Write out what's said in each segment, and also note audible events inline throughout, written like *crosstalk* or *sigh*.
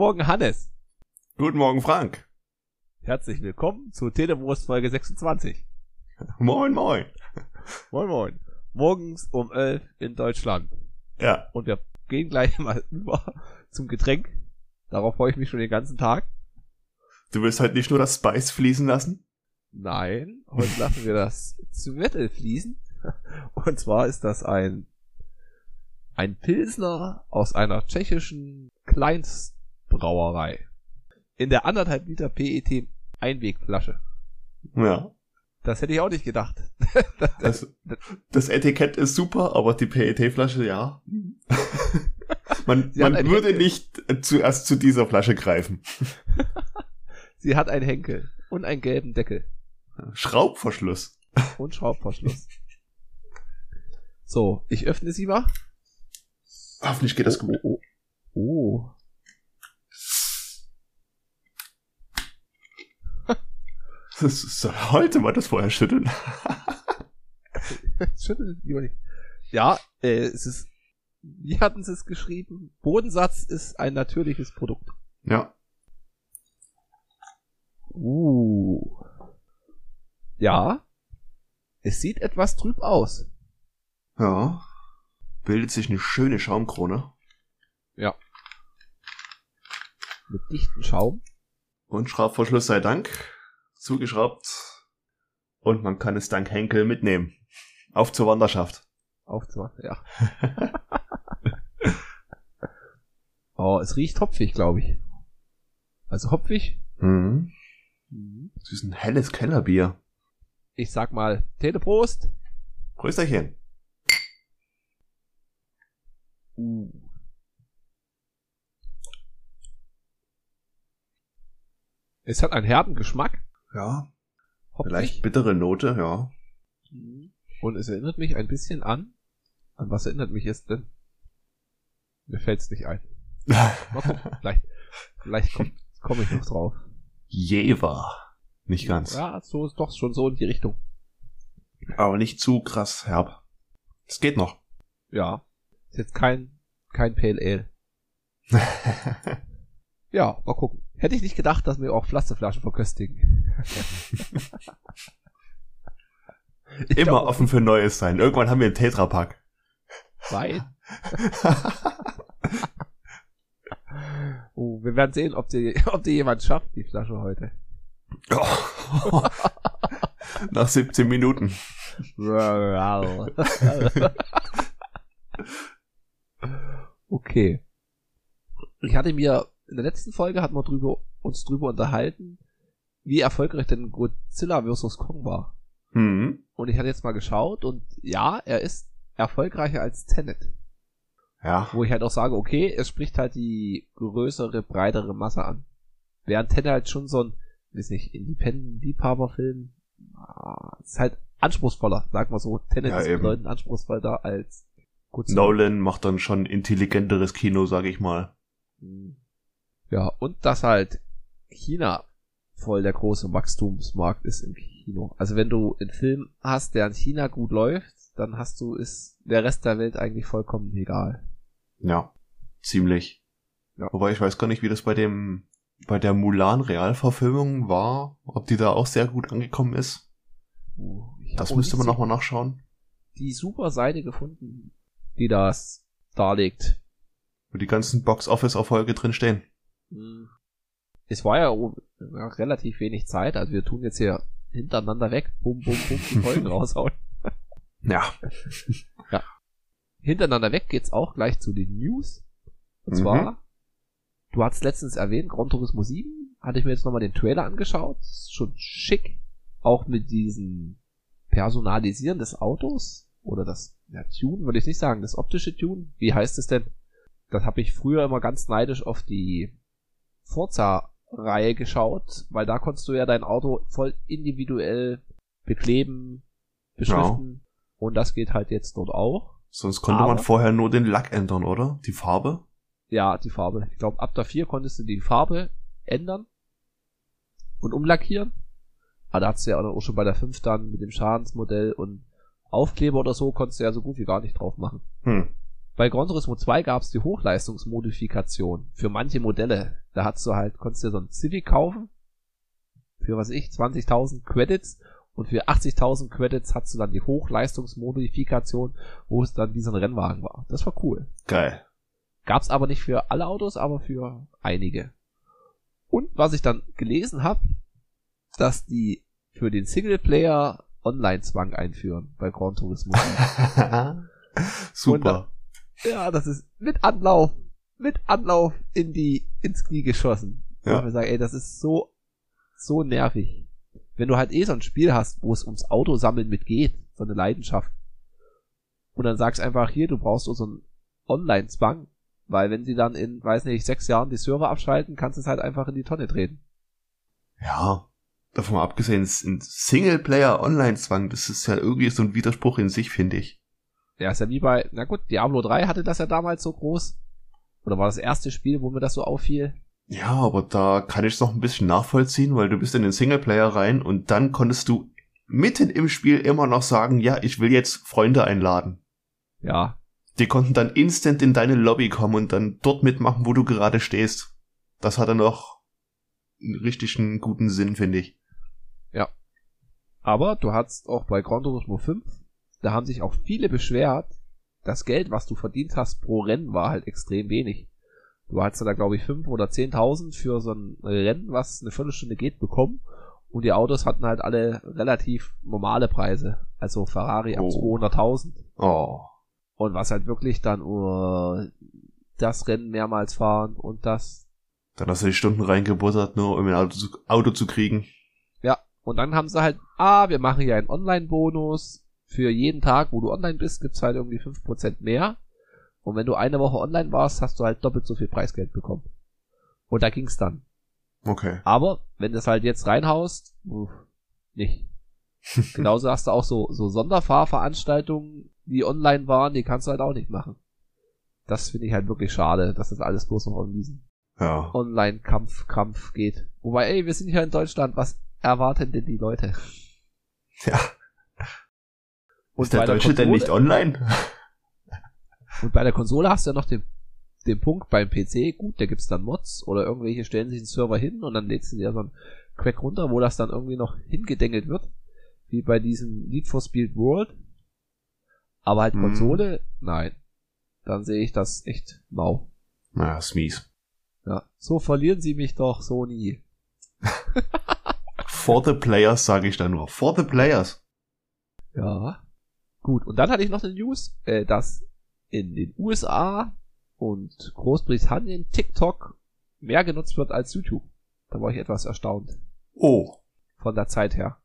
Guten Morgen, Hannes. Guten Morgen, Frank. Herzlich willkommen zu Telewurst Folge 26. *laughs* Moin, moin. Moin, moin. Morgens um 11 in Deutschland. Ja. Und wir gehen gleich mal *laughs* über zum Getränk. Darauf freue ich mich schon den ganzen Tag. Du willst heute nicht nur das Spice fließen lassen? Nein, heute lassen wir das Zwettel fließen. Und zwar ist das ein, ein Pilsner aus einer tschechischen Kleinstbrauerei. In der anderthalb Liter PET Einwegflasche. Ja. Das hätte ich auch nicht gedacht. *laughs* Das, das Etikett ist super, aber die PET-Flasche, ja. *laughs* man man würde nicht zuerst zu dieser Flasche greifen. *laughs* Sie hat einen Henkel und einen gelben Deckel Schraubverschluss. und Schraubverschluss. So, ich öffne sie mal. Hoffentlich geht das gut. Oh, oh, heute mal das vorher schütteln. *laughs* Schüttel lieber nicht. Ja, äh, es ist, wie hatten sie es geschrieben? Bodensatz ist ein natürliches Produkt. Ja. Uh. Ja. Es sieht etwas trüb aus. Ja. Bildet sich eine schöne Schaumkrone. Ja. Mit dichtem Schaum. Und Schraubverschluss sei Dank. Zugeschraubt. Und man kann es dank Henkel mitnehmen. Auf zur Wanderschaft. Auf zwei, ja. *laughs* oh, es riecht hopfig, glaube ich. Also hopfig. Mhm. Das ist ein helles Kellerbier. Ich sag mal, Teleprost. Größerchen. Uh. Es hat einen herben Geschmack. Ja. Hopfig. Leicht bittere Note, ja. Mhm. Und es erinnert mich ein bisschen an. An was erinnert mich es denn? Mir fällt's nicht ein. *laughs* Mal gucken. Vielleicht, vielleicht komme komm ich noch drauf. Jever. Nicht ganz. Ja, so ist doch schon so in die Richtung. Aber nicht zu krass herb. Es geht noch. Ja. Ist jetzt kein, kein Pale Ale. *laughs* Ja, mal gucken. Hätte ich nicht gedacht, dass wir auch Plastikflaschen verköstigen. Immer glaub, offen für Neues sein. Irgendwann haben wir einen Tetrapack. Zwei. *laughs* Oh, wir werden sehen, ob *laughs* die, ob jemand schafft, die Flasche heute. *laughs* Nach 17 Minuten. okay. Ich hatte mir, in der letzten Folge hatten wir drüber, uns drüber unterhalten, wie erfolgreich denn Godzilla vs. Kong war. Mhm. Und ich hatte jetzt mal geschaut und ja, er ist erfolgreicher als Tenet. Ja. Wo ich halt auch sage, okay, es spricht halt die größere, breitere Masse an. Während Tenet halt schon so ein, weiß nicht, Independent-Liebhaberfilm, ah, ist halt anspruchsvoller, sag mal so. Tenet Ja, ist eben. bedeutend anspruchsvoller als Godzilla. Nolan macht dann schon intelligenteres Kino, sag ich mal. Mhm. Ja, und dass halt China voll der große Wachstumsmarkt ist im Kino. Also wenn du einen Film hast, der in China gut läuft, dann hast du, ist der Rest der Welt eigentlich vollkommen egal. Ja. Ziemlich. Ja. Wobei ich weiß gar nicht, wie das bei dem, bei der Mulan Realverfilmung war, ob die da auch sehr gut angekommen ist. Uh, Das müsste man nochmal nachschauen. die super Seite gefunden, die das darlegt. Wo die ganzen Box-Office-Erfolge drin stehen. Hm. Es war ja ja, relativ wenig Zeit, also wir tun jetzt hier hintereinander weg, bum, bum, bum, die *laughs* Folgen raushauen. Ja. Hintereinander weg geht's auch gleich zu den News. Und Mhm. zwar, du hast letztens erwähnt, Gran Turismo 7, hatte ich mir jetzt nochmal den Trailer angeschaut, ist schon schick, auch mit diesem Personalisieren des Autos, oder das, ja, Tune, würde ich nicht sagen, das optische Tune, wie heißt es denn? Das habe ich früher immer ganz neidisch auf die Forza-Reihe geschaut, weil da konntest du ja dein Auto voll individuell bekleben, beschriften. Und das geht halt jetzt dort auch. Sonst konnte Aber- man vorher nur den Lack ändern, oder? Die Farbe? Ja, die Farbe. Ich glaube, ab der 4 konntest du die Farbe ändern und umlackieren. Aber da hattest du ja auch schon bei der 5 dann mit dem Schadensmodell und Aufkleber oder so konntest du ja so gut wie gar nicht drauf machen. Hm. Bei Gran Turismo 2 gab es die Hochleistungsmodifikation für manche Modelle. Da hast du halt, konntest du so einen Civic kaufen für was ich, 20.000 Credits und für 80.000 Credits hast du dann die Hochleistungsmodifikation, wo es dann dieser Rennwagen war. Das war cool. Geil. Gab's aber nicht für alle Autos, aber für einige. Und was ich dann gelesen habe, dass die für den Singleplayer Online-Zwang einführen bei Gran Turismo. *laughs* Super. Ja, das ist mit Anlauf, mit Anlauf in die, ins Knie geschossen. Ja. Wir sagen, ey, das ist so, so nervig. Wenn du halt eh so ein Spiel hast, wo es ums Autosammeln mitgeht, so eine Leidenschaft. Und dann sagst einfach hier, du brauchst so einen Online-Zwang. Weil wenn sie dann in, weiß nicht, sechs Jahren die Server abschalten, kannst du es halt einfach in die Tonne treten. Ja, davon mal abgesehen, ein Singleplayer-Online-Zwang, das ist ja irgendwie so ein Widerspruch in sich, finde ich. Ja, ist ja wie bei, na gut, Diablo 3 hatte das ja damals so groß. Oder war das erste Spiel, wo mir das so auffiel? Ja, aber da kann ich es noch ein bisschen nachvollziehen, weil du bist in den Singleplayer rein und dann konntest du mitten im Spiel immer noch sagen, ja, ich will jetzt Freunde einladen. Ja. Die konnten dann instant in deine Lobby kommen und dann dort mitmachen, wo du gerade stehst. Das hat dann noch einen richtigen guten Sinn, finde ich. Ja. Aber du hattest auch bei Gran Turismo 5, da haben sich auch viele beschwert, das Geld, was du verdient hast pro Rennen, war halt extrem wenig. Du hast da, glaube ich, 5 oder 10.000 für so ein Rennen, was eine Viertelstunde geht, bekommen. Und die Autos hatten halt alle relativ normale Preise. Also Ferrari ab Oh. 200.000. Oh. Und was halt wirklich dann uh, das Rennen mehrmals fahren und das. Dann hast du die Stunden reingebuttert, nur um ein Auto zu, Auto zu kriegen. Ja. Und dann haben sie halt, ah, wir machen hier einen Online-Bonus. Für jeden Tag, wo du online bist, gibt's halt irgendwie 5% mehr. Und wenn du eine Woche online warst, hast du halt doppelt so viel Preisgeld bekommen. Und da ging's dann. Okay. Aber wenn du es halt jetzt reinhaust, uff, nicht. *laughs* Genauso hast du auch so, so Sonderfahrveranstaltungen, die online waren, die kannst du halt auch nicht machen. Das finde ich halt wirklich schade, dass das alles bloß noch um diesen Ja. Online-Kampf, Kampf geht. Wobei, ey, wir sind hier in Deutschland, was erwarten denn die Leute? Ja. Und ist der Deutsche denn Konsole- nicht online? *laughs* Und bei der Konsole hast du ja noch den, den Punkt beim PC, gut, da gibt's dann Mods oder irgendwelche stellen sich einen Server hin und dann lädst du dir so einen Crack runter, wo das dann irgendwie noch hingedengelt wird. Wie bei diesem Need for Speed World. Aber halt Mhm. Konsole, nein. Dann sehe ich das echt mau. Na, ist mies. Ja. So verlieren sie mich doch, Sony. *laughs* For the players sage ich da nur. For the players. Ja. Gut, und dann hatte ich noch eine News, äh, dass in den USA und Großbritannien TikTok mehr genutzt wird als YouTube. Da war ich etwas erstaunt. Oh. Von der Zeit her.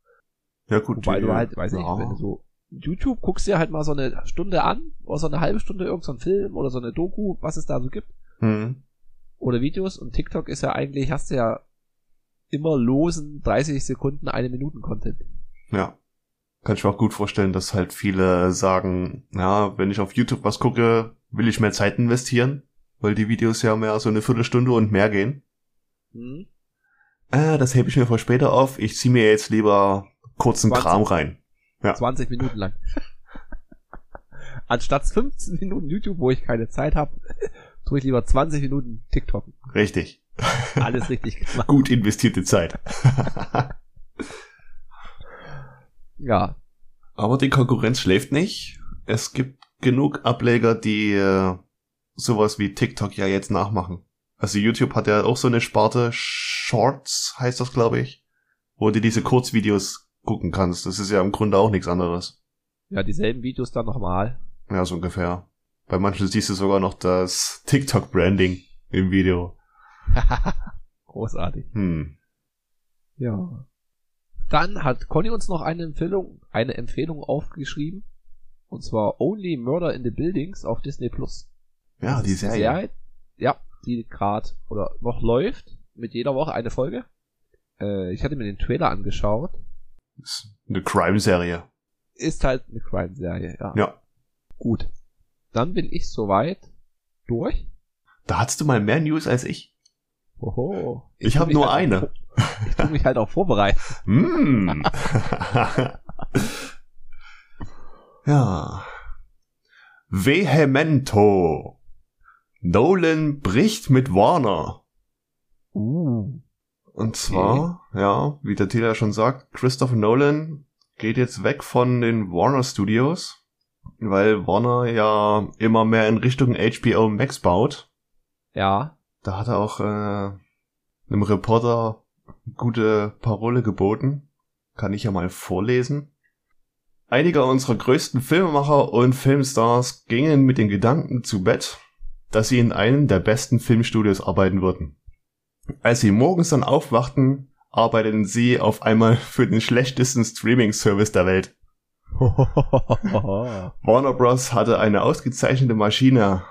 Ja gut. Wobei die- du halt, weiß nicht, ja. wenn du so YouTube guckst dir halt mal so eine Stunde an, oder so eine halbe Stunde irgendein so Film oder so eine Doku, was es da so gibt, Hm. oder Videos und TikTok ist ja eigentlich, hast du ja immer losen 30 Sekunden, eine Minuten Content. Ja. Kann ich mir auch gut vorstellen, dass halt viele sagen, ja, wenn ich auf YouTube was gucke, will ich mehr Zeit investieren, weil die Videos ja mehr so eine Viertelstunde und mehr gehen. Hm? Äh, das hebe ich mir für später auf. Ich ziehe mir jetzt lieber kurzen 20. Kram rein. Ja. 20 Minuten lang. *laughs* Anstatt 15 Minuten YouTube, wo ich keine Zeit habe, *laughs* tue ich lieber 20 Minuten TikTok. Richtig. Alles richtig gemacht. Gut investierte Zeit. *laughs* Ja. Aber die Konkurrenz schläft nicht. Es gibt genug Ableger, die äh, sowas wie TikTok ja jetzt nachmachen. Also YouTube hat ja auch so eine Sparte, Shorts heißt das, glaube ich, wo du diese Kurzvideos gucken kannst. Das ist ja im Grunde auch nichts anderes. Ja, dieselben Videos dann nochmal. Ja, so ungefähr. Bei manchen siehst du sogar noch das TikTok-Branding im Video. *laughs* Großartig. Hm. Ja. Dann hat Conny uns noch eine Empfehlung, eine Empfehlung aufgeschrieben. Und zwar Only Murder in the Buildings auf Disney Plus. Ja, die ist eine Serie. Ja, die gerade oder noch läuft. Mit jeder Woche eine Folge. Äh, ich hatte mir den Trailer angeschaut. Ist eine Crime-Serie. Ist halt eine Crime-Serie, ja. Ja. Gut. Dann bin ich soweit durch. Da hattest du mal mehr News als ich. Hoho. Ich tu hab mich nur halt eine. Ich tu mich halt auch vorbereiten. Mm. *laughs* ja. Vehemento. Nolan bricht mit Warner. Uh. Und zwar, ja, wie der Titel ja schon sagt, Christopher Nolan geht jetzt weg von den Warner Studios, weil Warner ja immer mehr in Richtung HBO Max baut. Ja. Da hat er auch äh, einem Reporter gute Parole geboten. Kann ich ja mal vorlesen. Einige unserer größten Filmemacher und Filmstars gingen mit den Gedanken zu Bett, dass sie in einem der besten Filmstudios arbeiten würden. Als sie morgens dann aufwachten, arbeiteten sie auf einmal für den schlechtesten Streaming-Service der Welt. *laughs* Warner Bros. hatte eine ausgezeichnete Maschine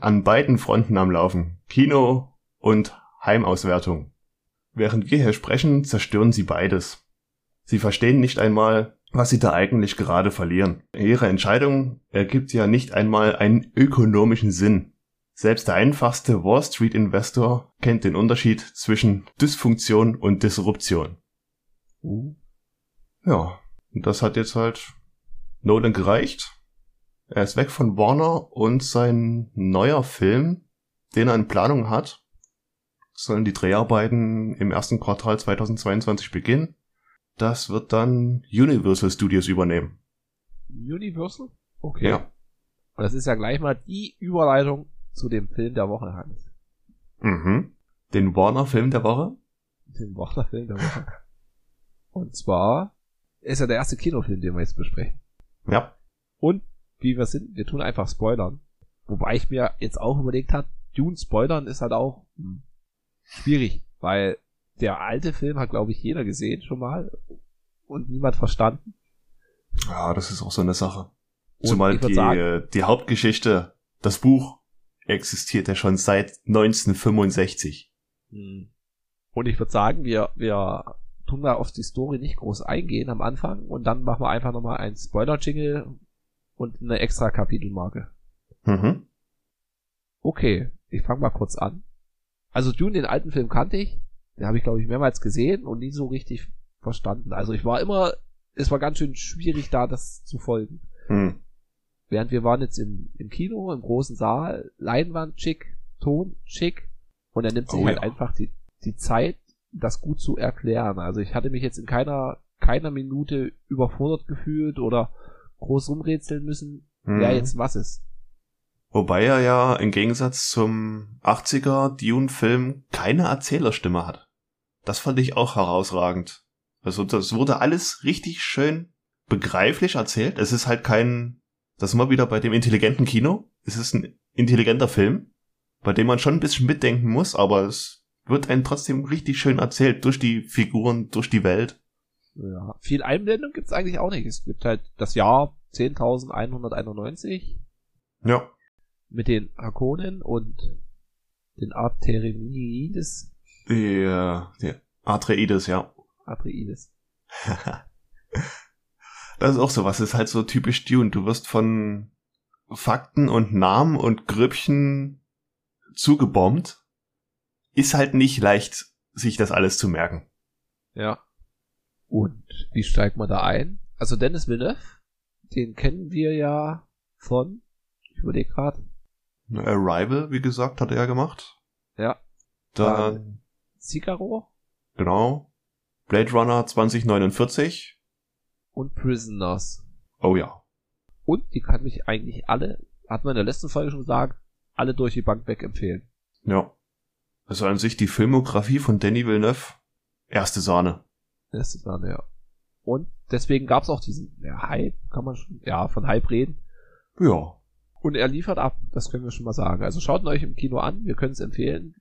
an beiden Fronten am Laufen. Kino und Heimauswertung. Während wir hier sprechen, zerstören sie beides. Sie verstehen nicht einmal, was sie da eigentlich gerade verlieren. Ihre Entscheidung ergibt ja nicht einmal einen ökonomischen Sinn. Selbst der einfachste Wall Street Investor kennt den Unterschied zwischen Dysfunktion und Disruption. Uh. Ja, und das hat jetzt halt Nolan gereicht. Er ist weg von Warner und sein neuer Film, den er in Planung hat, sollen die Dreharbeiten im ersten Quartal 2022 beginnen. Das wird dann Universal Studios übernehmen. Universal? Okay. Ja. Und das ist ja gleich mal die Überleitung zu dem Film der Woche, Hans. Mhm. Den Warner-Film der Woche? Den Warner-Film der Woche. Und zwar ist ja der erste Kinofilm, den wir jetzt besprechen. Ja. Und wie wir sind, wir tun einfach spoilern. Wobei ich mir jetzt auch überlegt habe, Dune spoilern ist halt auch hm, schwierig, weil der alte Film hat, glaube ich, jeder gesehen schon mal und niemand verstanden. Ja, das ist auch so eine Sache. Und Zumal die, sagen- äh, die Hauptgeschichte, das Buch, existiert ja schon seit 1965. Hm. Und ich würde sagen, wir, wir tun da auf die Story nicht groß eingehen am Anfang und dann machen wir einfach nochmal einen Spoiler-Jingle und eine extra Kapitelmarke. Mhm. Okay, ich fange mal kurz an. Also Dune, den alten Film kannte ich. Den habe ich, glaube ich, mehrmals gesehen und nie so richtig verstanden. Also ich war immer, es war ganz schön schwierig, da das zu folgen. Hm. Während wir waren jetzt im, im Kino, im großen Saal, Leinwand schick, Ton schick und er nimmt sich Oh halt ja. einfach die, die Zeit, das gut zu erklären. Also ich hatte mich jetzt in keiner, keiner Minute überfordert gefühlt oder groß rumrätseln müssen, wer Mhm. jetzt was ist. Wobei er ja im Gegensatz zum 80er Dune-Film keine Erzählerstimme hat. Das fand ich auch herausragend. Also das wurde alles richtig schön begreiflich erzählt. Es ist halt kein, das sind wir wieder bei dem intelligenten Kino. Es ist ein intelligenter Film, bei dem man schon ein bisschen mitdenken muss, aber es wird einem trotzdem richtig schön erzählt durch die Figuren, durch die Welt. Ja, viel Einblendung gibt's eigentlich auch nicht. Es gibt halt das Jahr 10.191 Ja. Mit den Hakonen und den Arteremides. Die, äh, die Atreides, ja. Atreides. *laughs* Das ist auch so was, ist halt so typisch Dune. Du wirst von Fakten und Namen und Grüppchen zugebombt. Ist halt nicht leicht, sich das alles zu merken. Ja. Und wie steigt man da ein? Also Dennis Villeneuve, den kennen wir ja von, ich überlege gerade, Arrival, wie gesagt, hat er ja gemacht. ja, Dann, Cicero genau, Blade Runner 2049. und Prisoners. Oh ja. Und die kann mich eigentlich alle, hat man in der letzten Folge schon gesagt, alle durch die Bank weg empfehlen. Ja. Also an sich die Filmografie von Danny Villeneuve, erste Sahne. Ist dann, ja. Und deswegen gab's auch diesen ja, Hype, kann man schon, ja, von Hype reden. Ja. Und er liefert ab, das können wir schon mal sagen. Also schaut ihn euch im Kino an, wir können es empfehlen,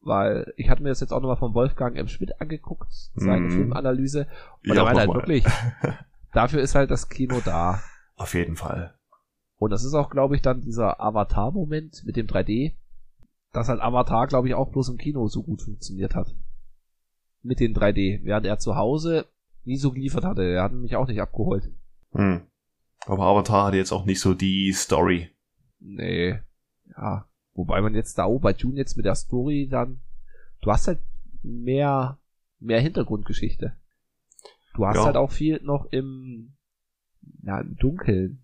weil ich hatte mir das jetzt auch nochmal von Wolfgang M. Schmidt angeguckt, seine Mhm. Filmanalyse. Und Ja, er meinte halt wirklich, *laughs* dafür ist halt das Kino da. Auf jeden Fall. Und das ist auch, glaube ich, dann dieser Avatar-Moment mit dem 3D, dass halt Avatar, glaube ich, auch bloß im Kino so gut funktioniert hat. Mit den 3D, während er zu Hause nie so geliefert hatte. Er hat mich auch nicht abgeholt. Hm. Aber Avatar hatte jetzt auch nicht so die Story. Nee. Ja. Wobei man jetzt da auch bei Dune jetzt mit der Story dann, du hast halt mehr, mehr Hintergrundgeschichte. Du hast Ja. halt auch viel noch im, ja, im Dunkeln.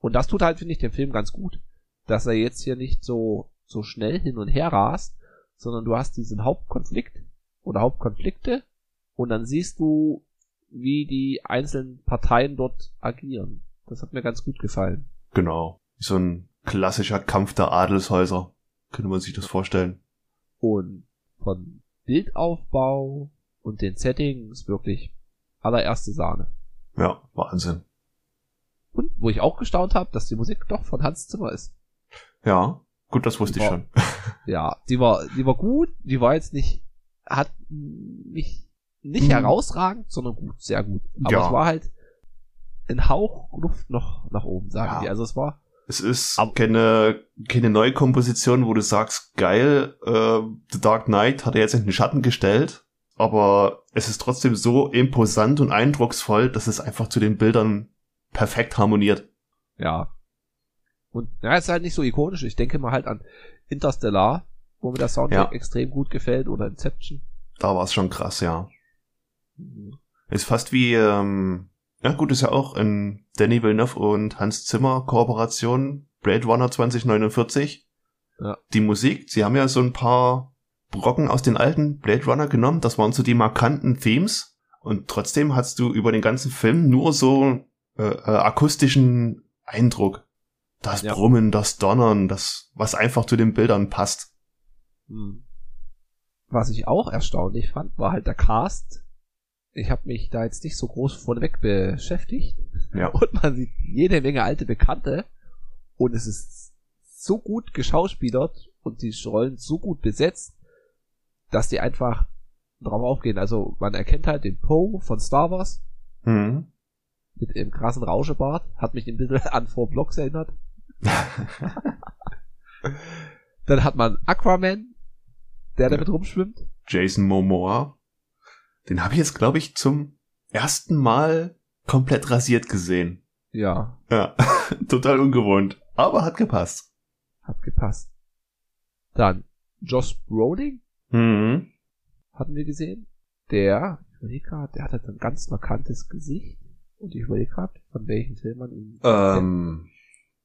Und das tut halt, finde ich, dem Film ganz gut, dass er jetzt hier nicht so, so schnell hin und her rast, sondern du hast diesen Hauptkonflikt oder Hauptkonflikte und dann siehst du, wie die einzelnen Parteien dort agieren. Das hat mir ganz gut gefallen. Genau. So ein klassischer Kampf der Adelshäuser. Könnte man sich das vorstellen. Und von Bildaufbau und den Settings wirklich allererste Sahne. Ja, Wahnsinn. Und wo ich auch gestaunt habe, dass die Musik doch von Hans Zimmer ist. Ja, gut, das wusste Die ich war- schon. *laughs* Ja, die war, die war gut, die war jetzt nicht, hat mich nicht Mhm. herausragend, sondern gut, sehr gut. Aber Ja. es war halt ein Hauch Luft noch nach oben, sagen Ja. die. Also es war, Es ist Aber- keine, keine neue Komposition, wo du sagst, geil, äh, The Dark Knight hat er jetzt in den Schatten gestellt, aber es ist trotzdem so imposant und eindrucksvoll, dass es einfach zu den Bildern perfekt harmoniert. ja. Und ja, es ist halt nicht so ikonisch. Ich denke mal halt an Interstellar, wo mir der Soundtrack Ja. extrem gut gefällt, oder Inception. Da war es schon krass, ja. Ist fast wie, ähm, ja gut, ist ja auch in Danny Villeneuve und Hans Zimmer Kooperation, Blade Runner 2049. Ja. Die Musik, sie haben ja so ein paar Brocken aus den alten Blade Runner genommen, das waren so die markanten Themes und trotzdem hast du über den ganzen Film nur so äh, äh, akustischen Eindruck. Das Ja. Brummen, das Donnern, das, was einfach zu den Bildern passt. Hm. Was ich auch erstaunlich fand, war halt der Cast. Ich habe mich da jetzt nicht so groß vorneweg beschäftigt. Ja. *laughs* Und man sieht jede Menge alte Bekannte. Und es ist so gut geschauspielert und die Rollen so gut besetzt, dass die einfach drauf aufgehen. Also man erkennt halt den Poe von Star Wars Mhm. mit dem krassen Rauschebart. Hat mich ein bisschen *laughs* an Four Blocks erinnert. *laughs* Dann hat man Aquaman, der Ja. damit rumschwimmt. Jason Momoa. Den habe ich jetzt, glaube ich, zum ersten Mal komplett rasiert gesehen. Ja, Ja, *laughs* total ungewohnt. Aber hat gepasst. hat gepasst. Dann Josh Brolin Mhm. hatten wir gesehen. Der, ich überlege gerade, der hat halt ein ganz markantes Gesicht. Und ich überlege gerade, von welchem Film man ihn kennt. Ähm,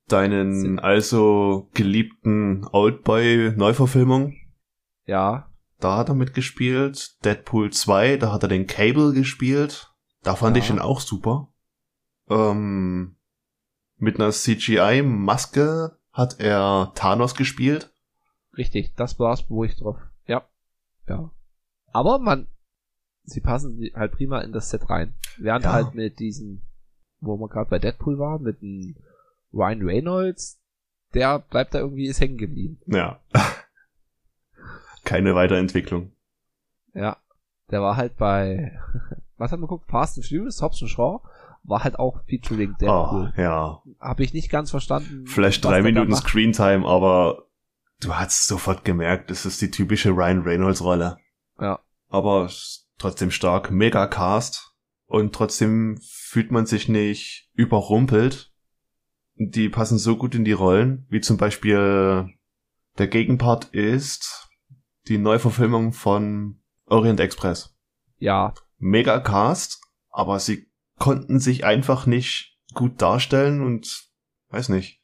deinen also geliebten Oldboy-Neuverfilmung, Ja, da hat er mitgespielt. Deadpool 2, da hat er den Cable gespielt. Da fand Ja. ich ihn auch super. Ähm, mit einer CGI-Maske hat er Thanos gespielt. richtig, das war's, wo ich drauf. Ja. Ja. Aber man, sie passen halt prima in das Set rein. Während Ja. halt mit diesen, wo wir gerade bei Deadpool waren, mit dem Ryan Reynolds, der bleibt da irgendwie, ist hängen geblieben. Ja. *laughs* Keine Weiterentwicklung. Ja. Der war halt bei, *laughs* was haben wir geguckt? Fast and Furious, Hobbs and Shaw, war halt auch featuring Oh, Deadpool. ja. Habe ich nicht ganz verstanden. Vielleicht drei Minuten. Screentime, aber du hast sofort gemerkt, es ist die typische Ryan Reynolds Rolle. Ja. Aber trotzdem stark, mega Cast und trotzdem fühlt man sich nicht überrumpelt. Die passen so gut in die Rollen, wie zum Beispiel der Gegenpart ist die Neuverfilmung von Orient Express. Ja, Mega Cast, aber sie konnten sich einfach nicht gut darstellen und weiß nicht,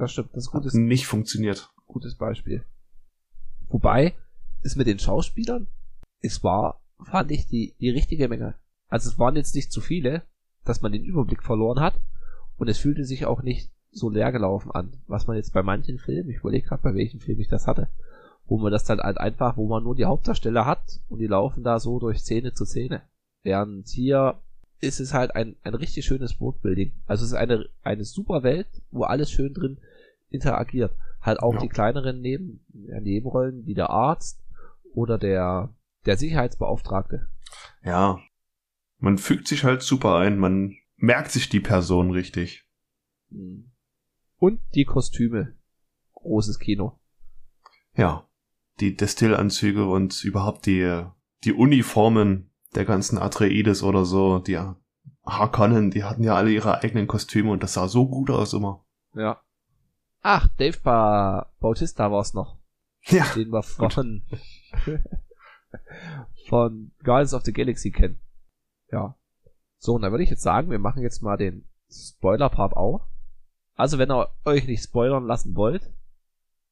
das stimmt. Das ist gutes, nicht funktioniert. gutes Beispiel. Wobei, ist mit den Schauspielern, es war, fand ich, die, die richtige Menge. Also es waren jetzt nicht zu viele, dass man den Überblick verloren hat und es fühlte sich auch nicht so leer gelaufen an, was man jetzt bei manchen Filmen, ich überlege gerade, bei welchem Film ich das hatte, wo man das dann halt einfach, wo man nur die Hauptdarsteller hat und die laufen da so durch Szene zu Szene. Während hier ist es halt ein, ein richtig schönes Worldbuilding. Also es ist eine, eine super Welt, wo alles schön drin interagiert. Halt auch Ja. die kleineren Neben, Nebenrollen wie der Arzt oder der, der Sicherheitsbeauftragte. Ja. Man fügt sich halt super ein, man merkt sich die Person richtig. Mhm. Und die Kostüme. Großes Kino. Ja. Die Destillanzüge und überhaupt die, die Uniformen der ganzen Atreides oder so, die Harkonnen, die hatten ja alle ihre eigenen Kostüme und das sah so gut aus immer. Ja. Ach, Dave ba Bautista war's noch. Ja. Den wir von, *laughs* von Guardians of the Galaxy kennen. Ja. So, und dann würde ich jetzt sagen, wir machen jetzt mal den Spoiler-Part auch. Also wenn ihr euch nicht spoilern lassen wollt,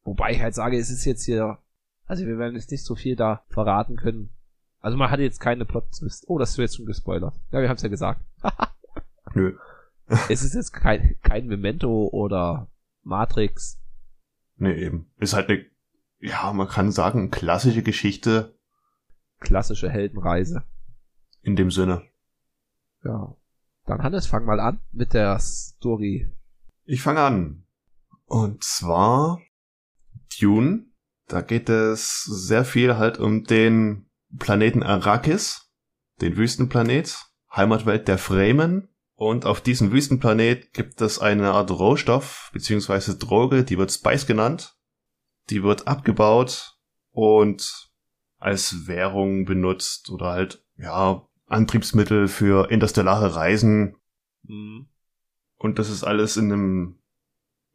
wobei ich halt sage, es ist jetzt hier, also wir werden jetzt nicht so viel da verraten können. Also man hat jetzt keine Plot-Twist. Oh, das ist jetzt schon gespoilert. Ja, wir haben es ja gesagt. *laughs* Nö. *laughs* es ist jetzt kein, kein Memento oder Matrix. Nee, eben. Ist halt eine, ja, man kann sagen, klassische Geschichte. Klassische Heldenreise. In dem Sinne. Ja. Dann Hannes, fang mal an mit der Story. Ich fange an. Und zwar Dune. Da geht es sehr viel halt um den Planeten Arrakis, den Wüstenplanet, Heimatwelt der Fremen. Und auf diesem Wüstenplanet gibt es eine Art Rohstoff beziehungsweise Droge, die wird Spice genannt. Die wird abgebaut und als Währung benutzt oder halt, ja, Antriebsmittel für interstellare Reisen. Mhm. Und das ist alles in einem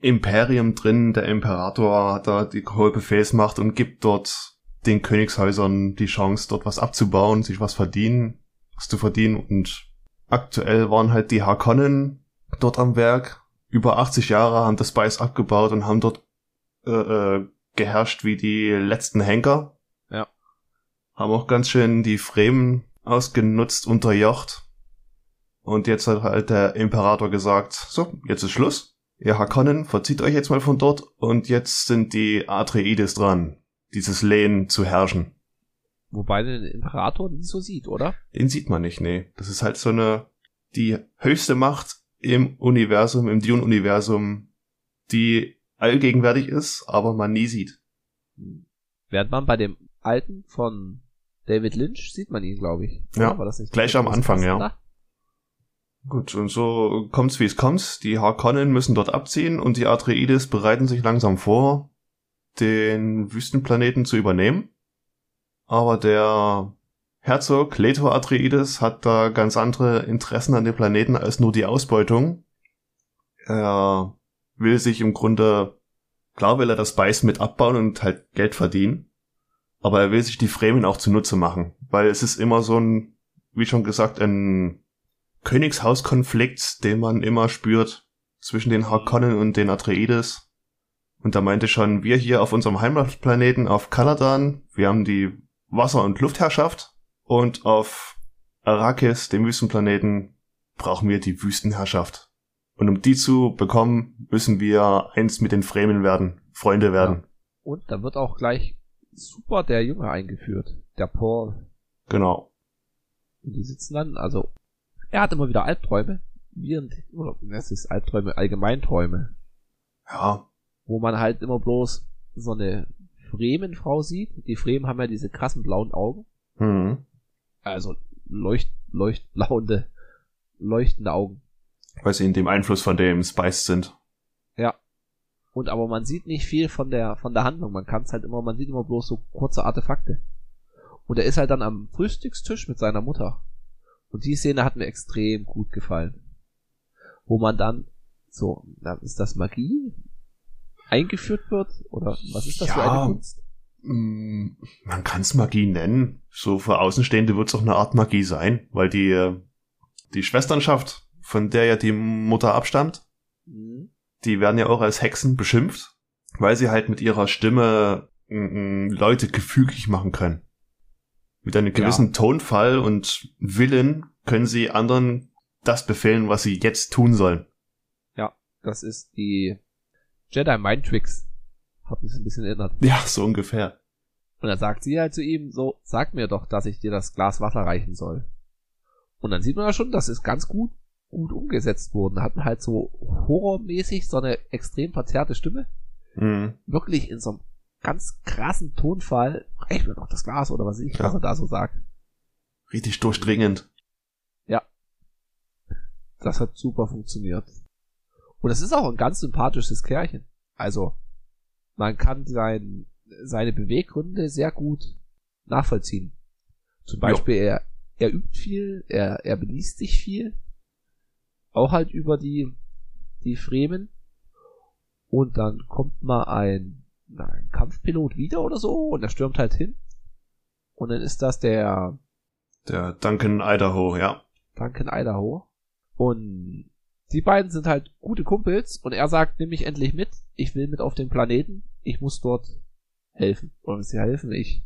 Imperium drin. Der Imperator hat da die hohe Befehlsmacht und gibt dort den Königshäusern die Chance, dort was abzubauen, sich was verdienen, was zu verdienen. Und aktuell waren halt die Harkonnen dort am Werk. Über 80 Jahre haben das Spice abgebaut und haben dort äh, äh, geherrscht wie die letzten Henker. Ja. Haben auch ganz schön die Fremen ausgenutzt, unterjocht. Und jetzt hat halt der Imperator gesagt, so, jetzt ist Schluss. Ihr Hakonnen, verzieht euch jetzt mal von dort und jetzt sind die Atreides dran, dieses Lehen zu herrschen. Wobei den Imperator nicht so sieht, oder? Den sieht man nicht, nee. Das ist halt so eine, die höchste Macht im Universum, im Dune-Universum, die allgegenwärtig ist, aber man nie sieht. Während man bei dem alten von David Lynch sieht man ihn, glaube ich. Ja, war das nicht gleich am Anfang, ja. Da? Gut, und so kommt's wie es kommt. Die Harkonnen müssen dort abziehen und die Atreides bereiten sich langsam vor, den Wüstenplaneten zu übernehmen. Aber der Herzog Leto Atreides hat da ganz andere Interessen an dem Planeten als nur die Ausbeutung. Er will sich im Grunde, klar will er das Beiß mit abbauen und halt Geld verdienen. Aber er will sich die Fremen auch zunutze machen, weil es ist immer so ein, wie schon gesagt, ein Königshauskonflikt, den man immer spürt zwischen den Harkonnen und den Atreides. Und da meinte schon, wir hier auf unserem Heimatplaneten auf Kaladan, wir haben die Wasser- und Luftherrschaft und auf Arrakis, dem Wüstenplaneten, brauchen wir die Wüstenherrschaft. Und um die zu bekommen, müssen wir eins mit den Fremen werden, Freunde werden. Ja. Und da wird auch gleich super der Junge eingeführt, der Paul. Genau. Und die sitzen dann, also, er hat immer wieder Albträume, während, oder, es ist Albträume, Allgemeinträume. Ja. Wo man halt immer bloß so eine Fremenfrau sieht. Die Fremen haben ja diese krassen blauen Augen. Mhm. Also, leucht, leuchtblauende, leuchtende Augen. Weil sie in dem Einfluss von dem Spice sind. Ja. Und aber man sieht nicht viel von der von der Handlung. Man kann es halt immer, man sieht immer bloß so kurze Artefakte. Und er ist halt dann am Frühstückstisch mit seiner Mutter. Und die Szene hat mir extrem gut gefallen. Wo man dann so, na, ist das Magie? Eingeführt wird? Oder was ist das ja, für eine Kunst? Mm, man kann es Magie nennen. So für Außenstehende wird es auch eine Art Magie sein, weil die, äh, die Schwesternschaft, von der ja die Mutter abstammt, mhm die werden ja auch als Hexen beschimpft, weil sie halt mit ihrer Stimme m, Leute gefügig machen können. Mit einem gewissen ja. Tonfall und Willen können sie anderen das befehlen, was sie jetzt tun sollen. Ja, das ist die Jedi Mind Tricks. Hab mich ein bisschen erinnert. Ja, so ungefähr. Und dann sagt sie halt zu ihm so, sag mir doch, dass ich dir das Glas Wasser reichen soll. Und dann sieht man ja schon, das ist ganz gut gut umgesetzt wurden. Hatten halt so horrormäßig so eine extrem verzerrte Stimme. Mhm. Wirklich in so einem ganz krassen Tonfall. Reich mir doch das Glas oder was ich, ja. was er da so sagt. Richtig durchdringend. Ja. Das hat super funktioniert. Und es ist auch ein ganz sympathisches Kerlchen. Also, man kann sein, seine Beweggründe sehr gut nachvollziehen. Zum Beispiel, er, er übt viel, er, er beliest sich viel auch halt über die, die Fremen. Und dann kommt mal ein, ein Kampfpilot wieder oder so und er stürmt halt hin. Und dann ist das der, der Duncan Idaho, ja. Duncan Idaho. Und die beiden sind halt gute Kumpels und er sagt, nimm mich endlich mit. Ich will mit auf den Planeten. Ich muss dort helfen. Oder sie helfen. Ich,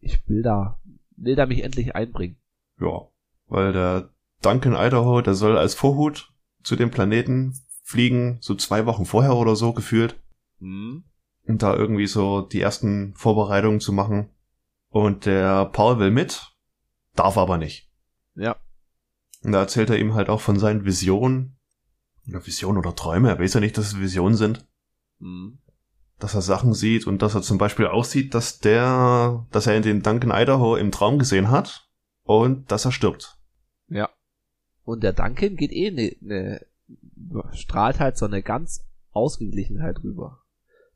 ich will da, will da mich endlich einbringen. Ja, weil der Duncan Idaho, der soll als Vorhut zu dem Planeten fliegen, so zwei Wochen vorher oder so gefühlt. Mhm. Und da irgendwie so die ersten Vorbereitungen zu machen. Und der Paul will mit, darf aber nicht. Ja. Und da erzählt er ihm halt auch von seinen Visionen. Oder Visionen oder Träume, er weiß ja nicht, dass es Visionen sind. Mhm. Dass er Sachen sieht und dass er zum Beispiel aussieht, dass der, dass er in den Duncan Idaho im Traum gesehen hat und dass er stirbt. Ja. Und der Duncan geht eh ne, ne, strahlt halt so eine ganz Ausgeglichenheit rüber.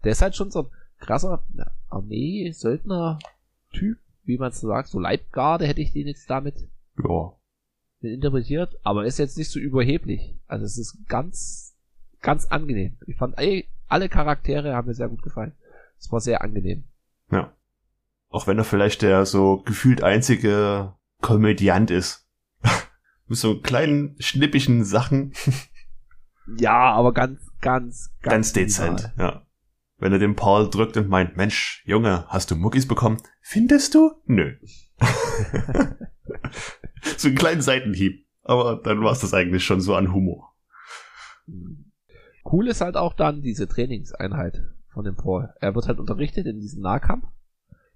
Der ist halt schon so ein krasser Armee-Söldner-Typ, wie man so sagt, so Leibgarde hätte ich den jetzt damit Ja. interpretiert, aber ist jetzt nicht so überheblich. Also es ist ganz, ganz angenehm. Ich fand, alle Charaktere haben mir sehr gut gefallen. Es war sehr angenehm. Ja. Auch wenn er vielleicht der so gefühlt einzige Komödiant ist. *laughs* Mit so kleinen, schnippigen Sachen. *laughs* Ja, aber ganz, ganz, Ganz dezent, ja. Wenn er den Paul drückt und meint, Mensch, Junge, hast du Muckis bekommen? Findest du? Nö. *laughs* so einen kleinen Seitenhieb. Aber dann war es das eigentlich schon so an Humor. Cool ist halt auch dann diese Trainingseinheit von dem Paul. Er wird halt unterrichtet in diesem Nahkampf.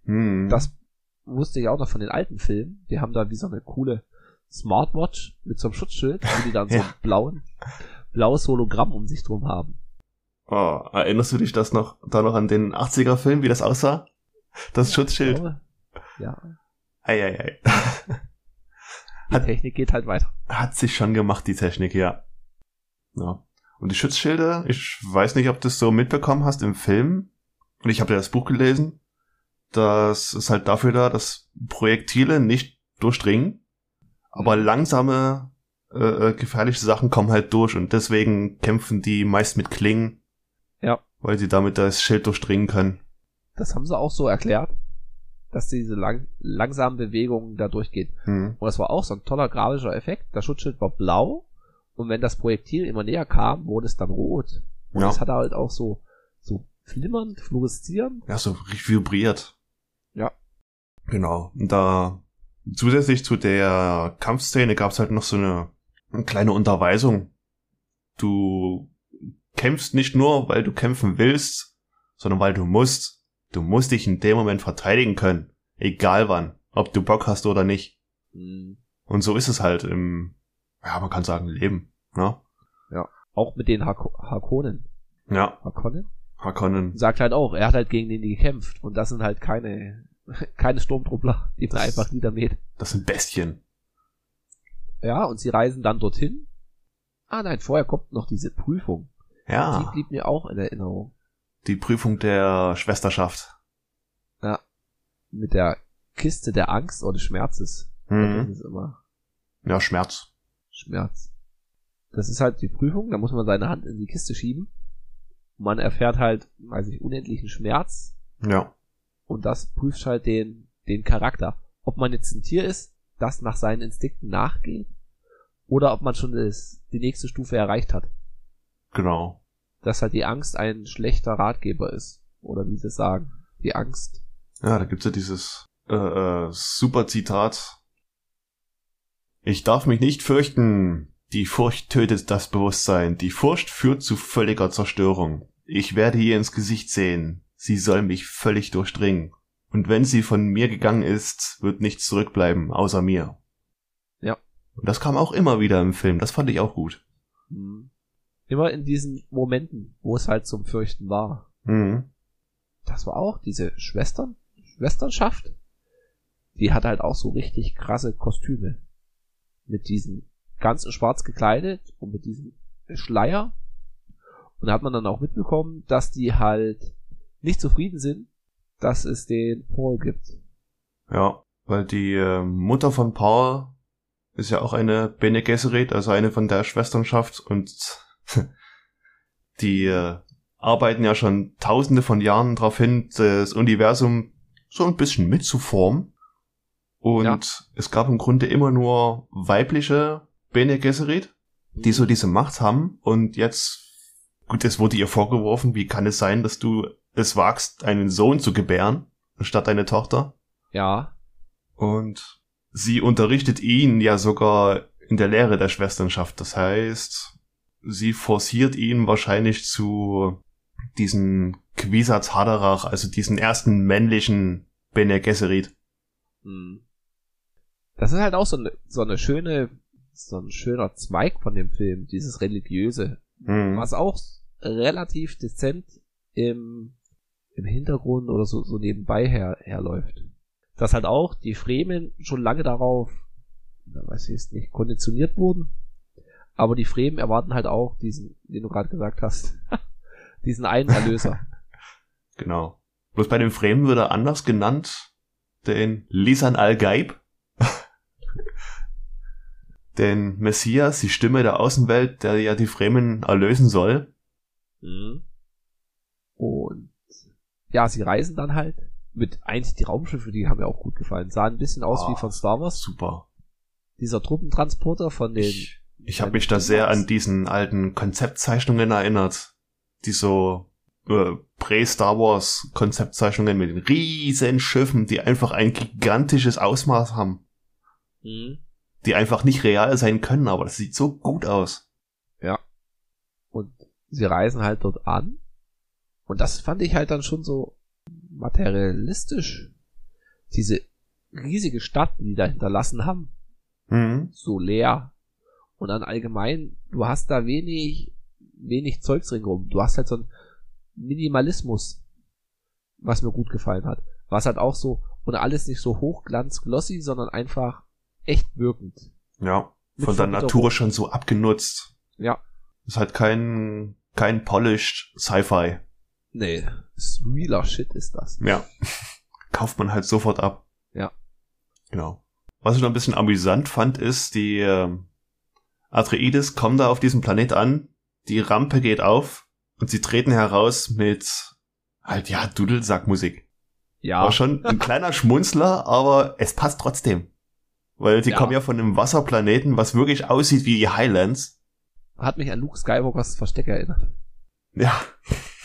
Hm. Das wusste ich auch noch von den alten Filmen. Die haben da wie so eine coole Smartwatch mit so einem Schutzschild, wo die dann so *laughs* Ja. ein blauen, blaues Hologramm um sich drum haben. Oh, erinnerst du dich das noch, da noch an den 80er-Film, wie das aussah? Das Schutzschild. Aber, ja, Eieiei. die Hat- Technik geht halt weiter. Hat sich schon gemacht, die Technik, ja. Ja. Und die Schutzschilde, ich weiß nicht, ob du es so mitbekommen hast im Film. Und ich habe ja das Buch gelesen. Das ist halt dafür da, dass Projektile nicht durchdringen, aber langsame, äh, äh, gefährliche Sachen kommen halt durch und deswegen kämpfen die meist mit Klingen. Weil sie damit das Schild durchdringen können. Das haben sie auch so erklärt, dass diese lang, langsamen Bewegungen da durchgehen. Hm. Und das war auch so ein toller grafischer Effekt. Das Schutzschild war blau und wenn das Projektil immer näher kam, wurde es dann rot. Und Ja. das hat halt auch so, so flimmernd, fluoreszierend. Ja, so richtig vibriert. Ja. Genau. Und da zusätzlich zu der Kampfszene gab's halt noch so eine, eine kleine Unterweisung. Du kämpfst nicht nur, weil du kämpfen willst, sondern weil du musst. Du musst dich in dem Moment verteidigen können. Egal wann. Ob du Bock hast oder nicht. Mhm. Und so ist es halt im, ja, man kann sagen, Leben. Ne? Auch mit den Hako Hakonen. Ja, Hakonen? Harkonnen. Sagt halt auch, er hat halt gegen den gekämpft. Und das sind halt keine, *laughs* keine Sturmtruppler, die man einfach niedermäht. Das sind Bestien. Ja, und sie reisen dann dorthin. Ah nein, vorher kommt noch diese Prüfung. Die Ja, blieb mir auch in Erinnerung. die Prüfung der Schwesterschaft. Mit der Kiste der Angst oder des Schmerzes. Mhm. ist immer Ja, Schmerz. Schmerz. Das ist halt die Prüfung, da muss man seine Hand in die Kiste schieben. Man erfährt halt, weiß ich, unendlichen Schmerz Ja. und das prüft halt den, den Charakter. Ob man jetzt ein Tier ist, das nach seinen Instinkten nachgeht, oder ob man schon das, die nächste Stufe erreicht hat. Genau. Dass halt die Angst ein schlechter Ratgeber ist. Oder wie sie sagen. Die Angst. Ja, da gibt's ja dieses äh, äh, super Zitat. Ich darf mich nicht fürchten. Die Furcht tötet das Bewusstsein. Die Furcht führt zu völliger Zerstörung. Ich werde ihr ins Gesicht sehen. Sie soll mich völlig durchdringen. Und wenn sie von mir gegangen ist, wird nichts zurückbleiben, außer mir. Ja. Und das kam auch immer wieder im Film. Das fand ich auch gut. Hm. Immer in diesen Momenten, wo es halt zum Fürchten war. Mhm. das war auch diese Schwestern, Schwesternschaft. Die hat halt auch so richtig krasse Kostüme. Mit diesen ganz in schwarz gekleidet und mit diesem Schleier. Und da hat man dann auch mitbekommen, dass die halt nicht zufrieden sind, dass es den Paul gibt. Ja, weil die äh, Mutter von Paul ist ja auch eine Bene Gesserit, also eine von der Schwesternschaft und *laughs* die äh, arbeiten ja schon tausende von Jahren darauf hin, das Universum so ein bisschen mitzuformen. Und Ja. es gab im Grunde immer nur weibliche Bene Gesserit die so diese Macht haben und jetzt, gut, es wurde ihr vorgeworfen, wie kann es sein, dass du es wagst, einen Sohn zu gebären, anstatt deine Tochter? Ja. Und sie unterrichtet ihn ja sogar in der Lehre der Schwesternschaft. Das heißt, sie forciert ihn wahrscheinlich zu diesen Quisatz Haderach, also diesen ersten männlichen Bene Gesserit. Hm. Das ist halt auch so eine, so eine schöne, so ein schöner Zweig von dem Film, dieses religiöse, Mhm. was auch relativ dezent im, im Hintergrund oder so, so nebenbei her, herläuft. Dass halt auch die Fremen schon lange darauf, weiß ich jetzt nicht, konditioniert wurden. Aber die Fremen erwarten halt auch diesen, den du gerade gesagt hast, *laughs* diesen einen Erlöser. *laughs* Genau. Bloß bei den Fremen wird er anders genannt, den Lisan al-Gaib. *laughs* den Messias, die Stimme der Außenwelt, der ja die Fremen erlösen soll. Mhm. Und ja, sie reisen dann halt mit eigentlich die Raumschiffe, die haben mir auch gut gefallen. Sahen ein bisschen aus Ah, wie von Star Wars. Super. Dieser Truppentransporter von den. Ich, ich habe mich da sehr an diesen alten Konzeptzeichnungen erinnert, die so äh, Prä-Star Wars Konzeptzeichnungen mit den riesen Schiffen, die einfach ein gigantisches Ausmaß haben, Mhm. die einfach nicht real sein können, aber das sieht so gut aus. Und sie reisen halt dort an. Und das fand ich halt dann schon so materialistisch. Diese riesige Stadt, die die da hinterlassen haben, Mhm. so leer. Und dann allgemein, du hast da wenig, wenig Zeugs ringsrum. Du hast halt so einen Minimalismus, was mir gut gefallen hat. Was halt auch so, und alles nicht so hochglanz-glossy, sondern einfach echt wirkend. Ja, Mit von der. Natur schon so abgenutzt. Ja. Ist halt kein, kein polished Sci-Fi. Nee, ist realer Shit ist das. Ja. *laughs* Kauft man halt sofort ab. Ja. Genau. Was ich noch ein bisschen amüsant fand, ist, die ähm, Atreides kommen da auf diesem Planet an, die Rampe geht auf und sie treten heraus mit halt, ja, Dudelsackmusik. Ja, War schon ein kleiner Schmunzler, aber es passt trotzdem. Weil die Ja. kommen ja von einem Wasserplaneten, was wirklich aussieht wie die Highlands. hat mich an Luke Skywalkers Versteck erinnert. Ja.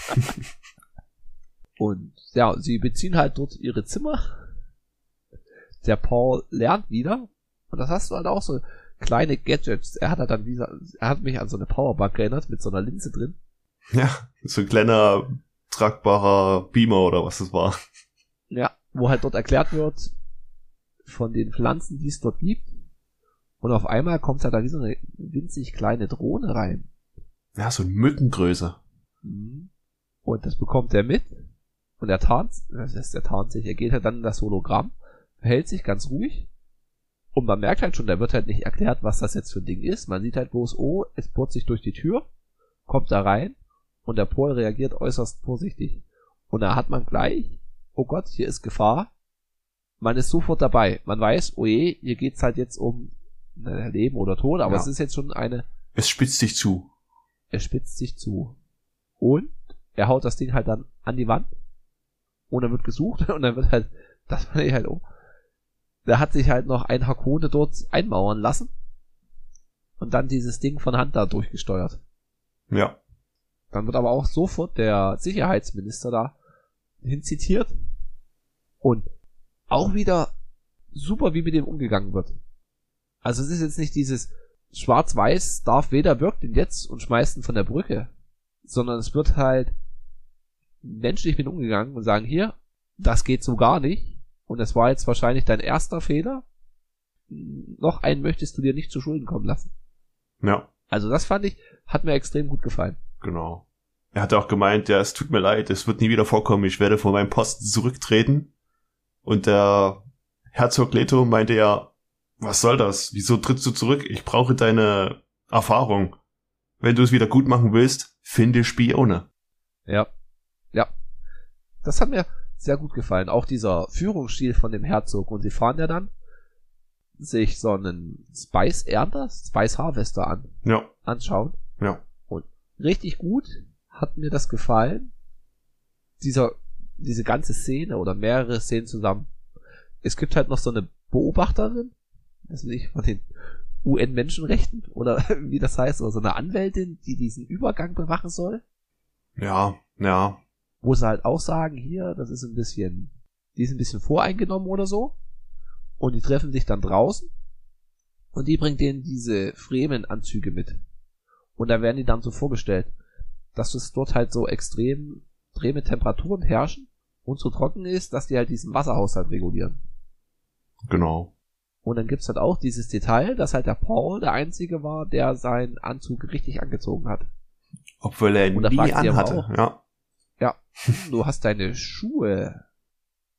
*laughs* Und ja, sie beziehen halt dort ihre Zimmer. Der Paul lernt wieder. Und das hast du halt auch so kleine Gadgets. Er hat halt dann wieder, er hat mich an so eine Powerbank erinnert mit so einer Linse drin. Ja, so ein kleiner tragbarer Beamer oder was das war. Ja, wo halt dort erklärt wird von den Pflanzen, die es dort gibt. Und auf einmal kommt halt da wie so eine winzig kleine Drohne rein. Ja, so Mückengröße. Mhm. Und das bekommt er mit. Und er tarnt, das ist der tarnt sich, er geht halt dann in das Hologramm, verhält sich ganz ruhig. Und man merkt halt schon, da wird halt nicht erklärt, was das jetzt für ein Ding ist. Man sieht halt bloß, oh, es bohrt sich durch die Tür, kommt da rein und der Paul reagiert äußerst vorsichtig. Und da hat man gleich, oh Gott, hier ist Gefahr. Man ist sofort dabei. Man weiß, oh je, hier geht's halt jetzt um Leben oder Tod, aber Ja. es ist jetzt schon eine, Es spitzt sich zu. er spitzt sich zu. Und er haut das Ding halt dann an die Wand. Und dann wird gesucht *laughs* und dann wird halt, das fand ich halt um. Da hat sich halt noch ein Hakone dort einmauern lassen. Und dann dieses Ding von Hand da durchgesteuert. Ja. Dann wird aber auch sofort der Sicherheitsminister da hinzitiert. Und auch wieder super, wie mit dem umgegangen wird. Also es ist jetzt nicht dieses Schwarz-Weiß, Darth Vader wirkt ihn jetzt und schmeißt ihn von der Brücke. Sondern es wird halt menschlich mit umgegangen und sagen, hier, das geht so gar nicht. Und das war jetzt wahrscheinlich dein erster Fehler. Noch einen möchtest du dir nicht zu Schulden kommen lassen. Ja, Also das fand ich, hat mir extrem gut gefallen. genau. Er hat auch gemeint, ja, es tut mir leid, es wird nie wieder vorkommen, ich werde von meinem Posten zurücktreten. Und der Herzog Leto meinte ja, was soll das? Wieso trittst du zurück? Ich brauche deine Erfahrung. Wenn du es wieder gut machen willst, finde Spione. Ja. Ja. Das hat mir sehr gut gefallen. Auch dieser Führungsstil von dem Herzog. Und sie fahren ja dann sich so einen Spice Ernter, Spice Harvester an, Ja, anschauen. ja. Richtig gut hat mir das gefallen. Dieser, diese ganze Szene oder mehrere Szenen zusammen. Es gibt halt noch so eine Beobachterin, das will ich von den UN-Menschenrechten oder *laughs* wie das heißt, oder so eine Anwältin, die diesen Übergang bewachen soll. Ja, ja. Wo sie halt auch sagen, hier, das ist ein bisschen, die ist ein bisschen voreingenommen oder so. Und die treffen sich dann draußen und die bringt denen diese Fremen-Anzüge mit. Und da werden die dann so vorgestellt, dass es dort halt so extrem extreme Temperaturen herrschen und so trocken ist, dass die halt diesen Wasserhaushalt regulieren. Genau. Und dann gibt's halt auch dieses Detail, dass halt der Paul der Einzige war, der seinen Anzug richtig angezogen hat. Obwohl er ihn nie anhatte. auch. Ja. Du hast deine Schuhe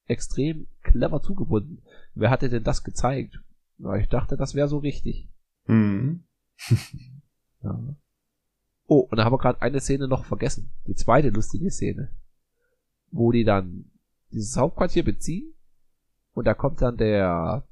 extrem clever zugebunden. Wer hatte denn das gezeigt? Na, ich dachte, das wäre so richtig. Mhm. *laughs* Ja. Oh, und da haben wir gerade eine Szene noch vergessen. Die zweite lustige Szene. Wo die dann dieses Hauptquartier beziehen und da kommt dann der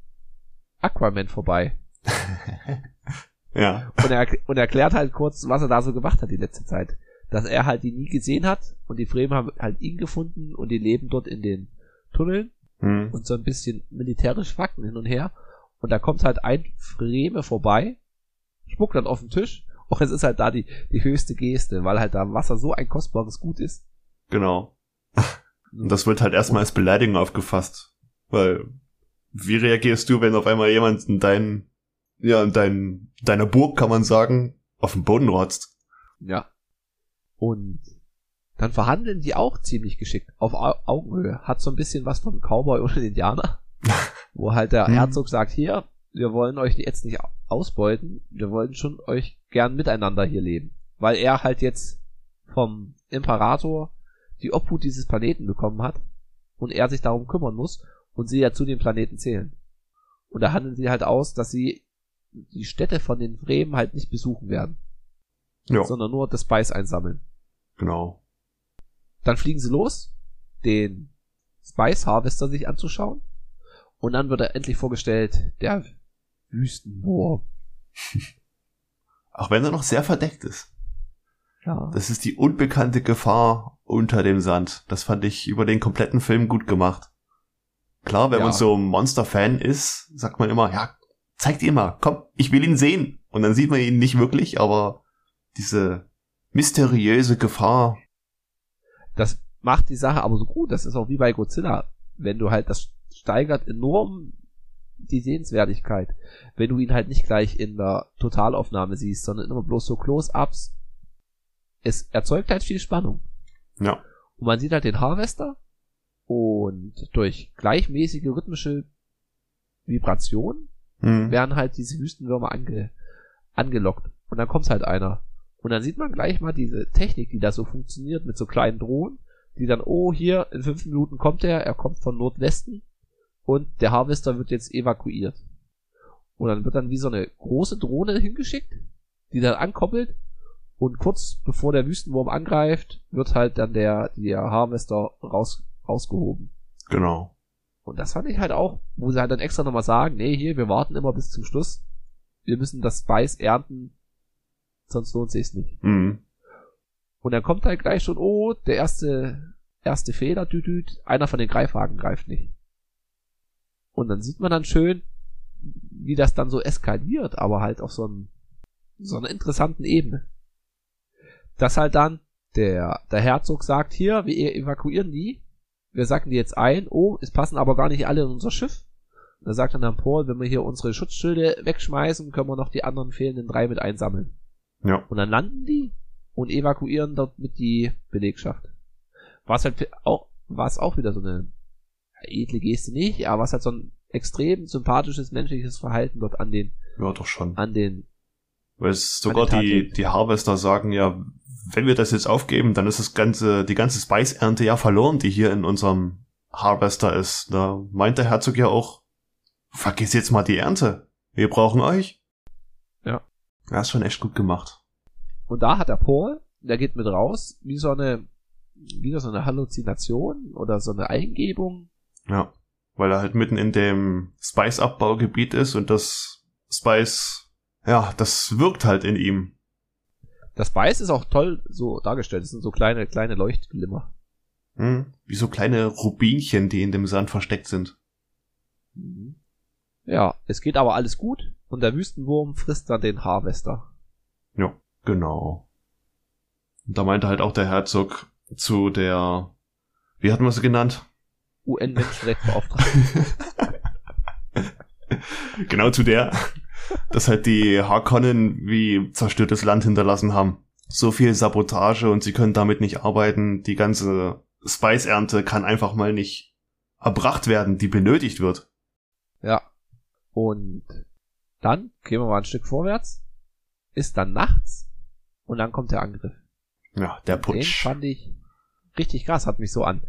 Aquaman vorbei *laughs* Ja. und er, und erklärt halt kurz, was er da so gemacht hat die letzte Zeit. Dass er halt die nie gesehen hat und die Fremen haben halt ihn gefunden und die leben dort in den Tunneln Mhm. und so ein bisschen militärisch wacken hin und her. Und da kommt halt ein Freme vorbei, spuckt dann auf den Tisch. *laughs* Und es ist halt da die, die höchste Geste, weil halt da Wasser so ein kostbares Gut ist. Genau. Und *laughs* das wird halt erstmal als Beleidigung aufgefasst. Weil, wie reagierst du, wenn auf einmal jemand in dein, ja, in dein, deiner Burg, kann man sagen, auf den Boden rotzt? Ja. Und dann verhandeln die auch ziemlich geschickt. Auf Au Augenhöhe. Hat so ein bisschen was von Cowboy *laughs* oder Indianer. Wo halt der Hm. Herzog sagt, hier, wir wollen euch jetzt nicht ausbeuten. Wir wollen schon euch gern miteinander hier leben. Weil er halt jetzt vom Imperator die Obhut dieses Planeten bekommen hat. Und er sich darum kümmern muss. Und sie ja zu dem Planeten zählen. Und da handeln sie halt aus, dass sie die Städte von den Fremen halt nicht besuchen werden. Ja, Sondern nur das Spice einsammeln. Genau. Dann fliegen sie los, den Spice Harvester sich anzuschauen. Und dann wird er endlich vorgestellt, der Wüstenwurm. *laughs* Auch wenn er noch sehr verdeckt ist. Ja. Das ist die unbekannte Gefahr unter dem Sand. Das fand ich über den kompletten Film gut gemacht. Klar, wenn Ja. man so ein Monster-Fan ist, sagt man immer, ja, zeigt ihn mal, komm, ich will ihn sehen. Und dann sieht man ihn nicht wirklich, aber diese mysteriöse Gefahr, Das macht die Sache aber so gut. Das ist auch wie bei Godzilla. Wenn du halt, das steigert enorm die Sehenswertigkeit. Wenn du ihn halt nicht gleich in der Totalaufnahme siehst, sondern immer bloß so Close-Ups. Es erzeugt halt viel Spannung. ja, Und man sieht halt den Harvester und durch gleichmäßige rhythmische Vibrationen hm, werden halt diese Wüstenwürmer ange, angelockt. Und dann kommt halt einer. Und dann sieht man gleich mal diese Technik, die da so funktioniert mit so kleinen Drohnen, die dann, oh, hier, in fünf Minuten kommt er, er kommt von Nordwesten und der Harvester wird jetzt evakuiert. Und dann wird dann wie so eine große Drohne hingeschickt, die dann ankoppelt und kurz bevor der Wüstenwurm angreift, wird halt dann der, der Harvester raus, rausgehoben. genau. Und das fand ich halt auch, wo sie halt dann extra nochmal sagen, nee, hier, wir warten immer bis zum Schluss. Wir müssen das Spice ernten, sonst lohnt sich's nicht. Hm, Und dann kommt halt gleich schon, oh, der erste, erste Fehler, düdüt, einer von den Greifhaken greift nicht. Und dann sieht man dann schön, wie das dann so eskaliert, aber halt auf so, einem, so einer interessanten Ebene. Dass halt dann der, der Herzog sagt, hier, wir evakuieren die, wir sacken die jetzt ein, oh, es passen aber gar nicht alle in unser Schiff. Dann sagt dann Paul, wenn wir hier unsere Schutzschilde wegschmeißen, können wir noch die anderen fehlenden drei mit einsammeln. Ja, Und dann landen die und evakuieren dort mit die Belegschaft. Was halt auch, was auch wieder so eine edle Geste nicht, aber was halt so ein extrem sympathisches menschliches Verhalten dort an den, ja, doch schon. an den, Weil sogar die, die Harvester sagen ja, wenn wir das jetzt aufgeben, dann ist das ganze, die ganze Spice-Ernte ja verloren, die hier in unserem Harvester ist. Da meint der Herzog ja auch, vergiss jetzt mal die Ernte. Wir brauchen euch. Ja. Ist schon echt gut gemacht. und da hat der Paul, der geht mit raus, wie so eine, wieder so eine Halluzination oder so eine Eingebung. Ja. Weil er halt mitten in dem Spice-Abbaugebiet ist und das Spice, ja, das wirkt halt in ihm. Das Spice ist auch toll so dargestellt. Das sind so kleine, kleine Leuchtglimmer. Hm? Wie so kleine Rubinchen, die in dem Sand versteckt sind. Mhm. Ja, es geht aber alles gut und der Wüstenwurm frisst dann den Harvester. Ja, genau. Und da meinte halt auch der Herzog zu der, wie hatten wir sie genannt? UN-Menschenrechtsbeauftragten. *laughs* genau zu der, dass halt die Harkonnen wie zerstörtes Land hinterlassen haben. So viel Sabotage und sie können damit nicht arbeiten. Die ganze Spice-Ernte kann einfach mal nicht erbracht werden, die benötigt wird. Ja. Und dann gehen wir mal ein Stück vorwärts. Ist dann nachts und dann kommt der Angriff. Ja, der Den Putsch. fand ich richtig krass, hat mich so an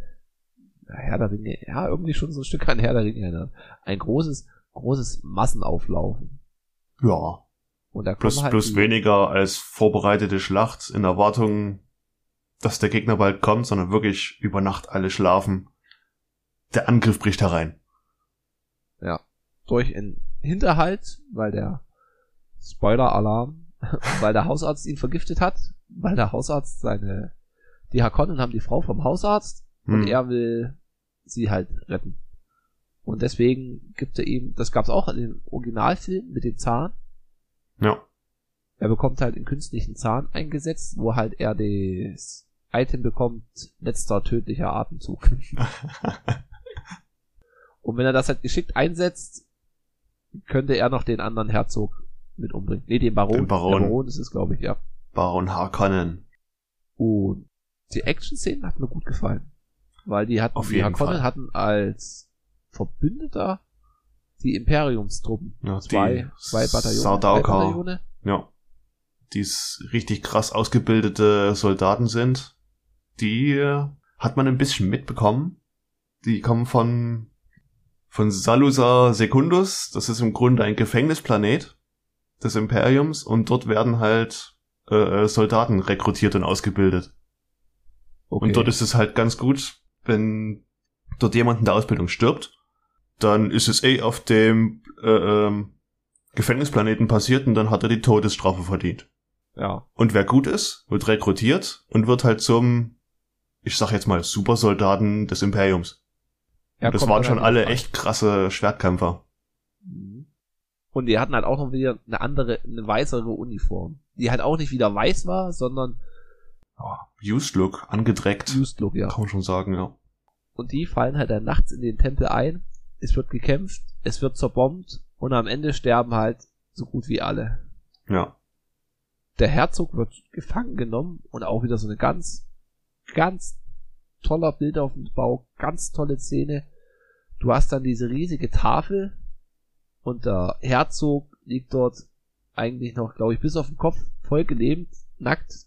Herr der Ringe, ja, irgendwie schon so ein Stück an Herr der Ringe erinnert. Ein großes, großes Massenauflaufen. Ja, Und da plus, halt plus weniger als vorbereitete Schlacht in Erwartung, dass der Gegner bald kommt, sondern wirklich über Nacht alle schlafen. Der Angriff bricht herein. ja, durch einen Hinterhalt, weil der Spoiler-Alarm, *laughs* weil der Hausarzt ihn vergiftet hat, weil der Hausarzt seine, die Hakonnen haben die Frau vom Hausarzt und Hm. er will sie halt retten. Und deswegen gibt er ihm, das gab's auch in dem Originalfilm mit dem Zahn, Ja, er bekommt halt einen künstlichen Zahn eingesetzt, wo halt er das Item bekommt, letzter tödlicher Atemzug. *laughs* Und wenn er das halt geschickt einsetzt, könnte er noch den anderen Herzog mit umbringen. Nee, den Baron. Den Baron. Der Baron ist es, glaube ich, ja. Baron Harkonnen. Und die Action-Szenen hat mir gut gefallen. Weil die hatten, Auf die Harkonnen Fall. hatten als Verbündeter die Imperiumstruppen. Ja, Zwei, die zwei Bataillone. Sardaukar. Bataillone. Ja. Die richtig krass ausgebildete Soldaten sind. Die äh, hat man ein bisschen mitbekommen. Die kommen von, von Salusa Secundus. Das ist im Grunde ein Gefängnisplanet des Imperiums. Und dort werden halt äh, äh, Soldaten rekrutiert und ausgebildet. Okay. Und dort ist es halt ganz gut, wenn dort jemand in der Ausbildung stirbt, dann ist es eh auf dem äh, ähm, Gefängnisplaneten passiert und dann hat er die Todesstrafe verdient. ja. Und wer gut ist, wird rekrutiert und wird halt zum, ich sag jetzt mal, Supersoldaten des Imperiums. Und das waren schon alle rein. echt krasse Schwertkämpfer. Mhm. Und die hatten halt auch noch wieder eine andere, eine weißere Uniform. Die halt auch nicht wieder weiß war, sondern Used Look, angedreckt, Used Look, ja. kann man schon sagen, ja. Und die fallen halt dann nachts in den Tempel ein. Es wird gekämpft, es wird zerbombt und am Ende sterben halt so gut wie alle. Ja. Der Herzog wird gefangen genommen und auch wieder so eine ganz, ganz toller Bildaufbau, ganz tolle Szene. Du hast dann diese riesige Tafel und der Herzog liegt dort eigentlich noch, glaube ich, bis auf den Kopf voll gelähmt, nackt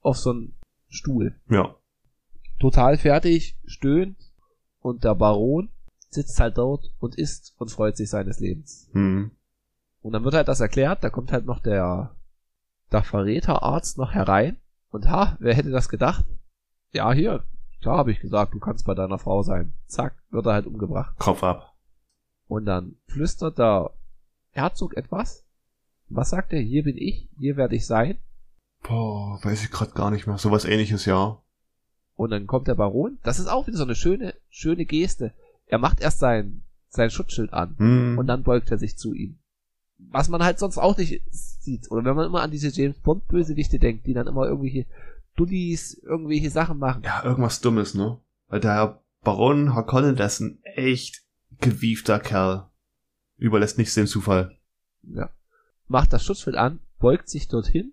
auf so einem Stuhl. Ja. Total fertig, stöhnt und der Baron sitzt halt dort und isst und freut sich seines Lebens. Hm. Und dann wird halt das erklärt, da kommt halt noch der, der Verräterarzt noch herein. Und ha, wer hätte das gedacht? Ja, hier, klar habe ich gesagt, du kannst bei deiner Frau sein. Zack, wird er halt umgebracht. Kopf ab. Und dann flüstert der Herzog etwas. Was sagt er? Hier bin ich, hier werde ich sein. Boah, weiß ich gerade gar nicht mehr. Sowas ähnliches, ja. Und dann kommt der Baron. Das ist auch wieder so eine schöne, schöne Geste. Er macht erst sein, sein Schutzschild an. Hm. und dann beugt er sich zu ihm. Was man halt sonst auch nicht sieht. Oder wenn man immer an diese James Bond Bösewichte denkt, die dann immer irgendwelche Dullis, irgendwelche Sachen machen. Ja, irgendwas Dummes, ne? Weil der Baron Harkonnen, der ist ein echt gewiefter Kerl. Überlässt nichts dem Zufall. Ja. Macht das Schutzschild an, beugt sich dorthin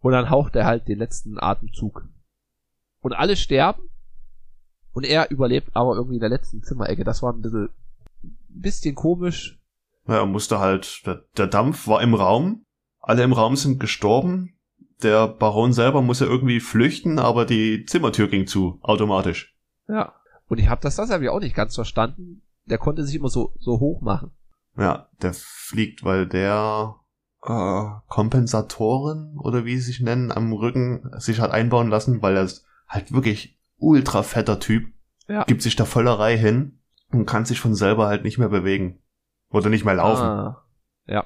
und dann haucht er halt den letzten Atemzug. Und alle sterben und er überlebt aber irgendwie in der letzten Zimmerecke. Das war ein bisschen, ein bisschen komisch. Ja, er musste halt, der, der Dampf war im Raum, alle im Raum sind gestorben, der Baron selber muss ja irgendwie flüchten, aber die Zimmertür ging zu, automatisch. Ja. Und ich habe das, das ich auch nicht ganz verstanden. Der konnte sich immer so, so hoch machen. Ja, der fliegt, weil der äh, Kompensatoren oder wie sie sich nennen, am Rücken sich hat einbauen lassen, weil er ist halt wirklich ultra fetter Typ, Ja. gibt sich da voller Reihe hin und kann sich von selber halt nicht mehr bewegen. Oder nicht mehr laufen. Ah, ja.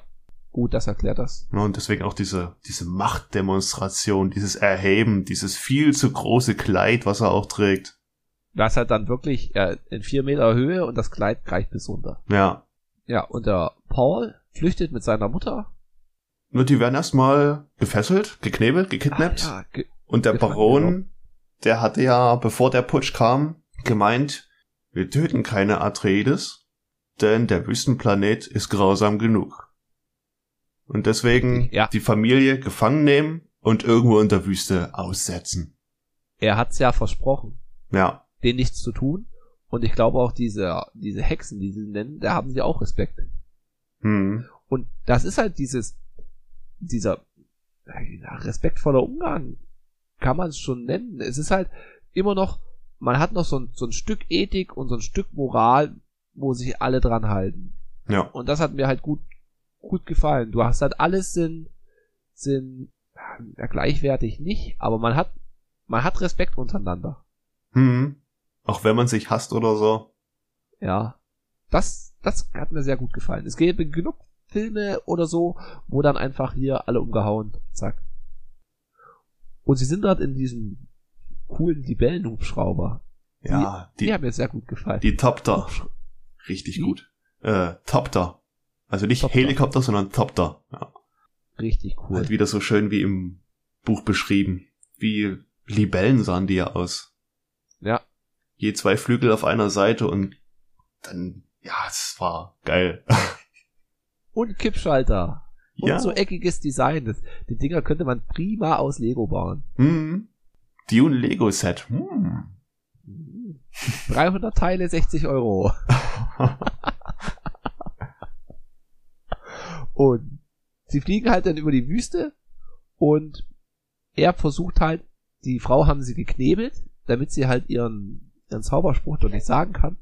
Gut, das erklärt das. Ja, Und deswegen auch diese, diese Machtdemonstration, dieses Erheben, dieses viel zu große Kleid, was er auch trägt. Das halt dann wirklich äh, in vier Meter Höhe und das Kleid reicht bis runter. Ja, Ja, und der Paul flüchtet mit seiner Mutter. Nur die werden erstmal gefesselt, geknebelt, gekidnappt. Ah, ja, ge Und der Baron, der hatte ja, bevor der Putsch kam, gemeint, wir töten keine Atreides, denn der Wüstenplanet ist grausam genug. Und deswegen Ja. die Familie gefangen nehmen und irgendwo in der Wüste aussetzen. er hat's ja versprochen, Ja. denen nichts zu tun. Und ich glaube auch diese, diese Hexen, die sie nennen, da haben sie auch Respekt. Hm. Und das ist halt dieses, dieser respektvoller Umgang, kann man es schon nennen. Es ist halt immer noch, man hat noch so ein, so ein Stück Ethik und so ein Stück Moral, wo sich alle dran halten. Ja. Und das hat mir halt gut, gut gefallen. Du hast halt alles sind, sind ja, gleichwertig nicht, aber man hat, man hat Respekt untereinander. Hm. Auch wenn man sich hasst oder so. Ja. Das, das hat mir sehr gut gefallen. Es gäbe genug Filme oder so, wo dann einfach hier alle umgehauen, zack. Und sie sind dort in diesem coolen Libellenhubschrauber. Ja, Die, die, haben mir sehr gut gefallen. die Topter. Richtig Wie? gut. Äh, Topter. Also nicht Topter. Helikopter, sondern Topter. Ja. Richtig cool. Halt wieder so schön wie im Buch beschrieben. Wie Libellen sahen die ja aus. Ja. Je zwei Flügel auf einer Seite und dann, ja, es war geil. *laughs* Und Kippschalter. Und ja. so eckiges Design. Das, die Dinger könnte man prima aus Lego bauen. Hm. Dune Lego Set. Hm. 300 Teile, 60 Euro. *laughs* Und sie fliegen halt dann über die Wüste und er versucht halt, die Frau haben sie geknebelt, damit sie halt ihren, ihren Zauberspruch doch nicht sagen kann.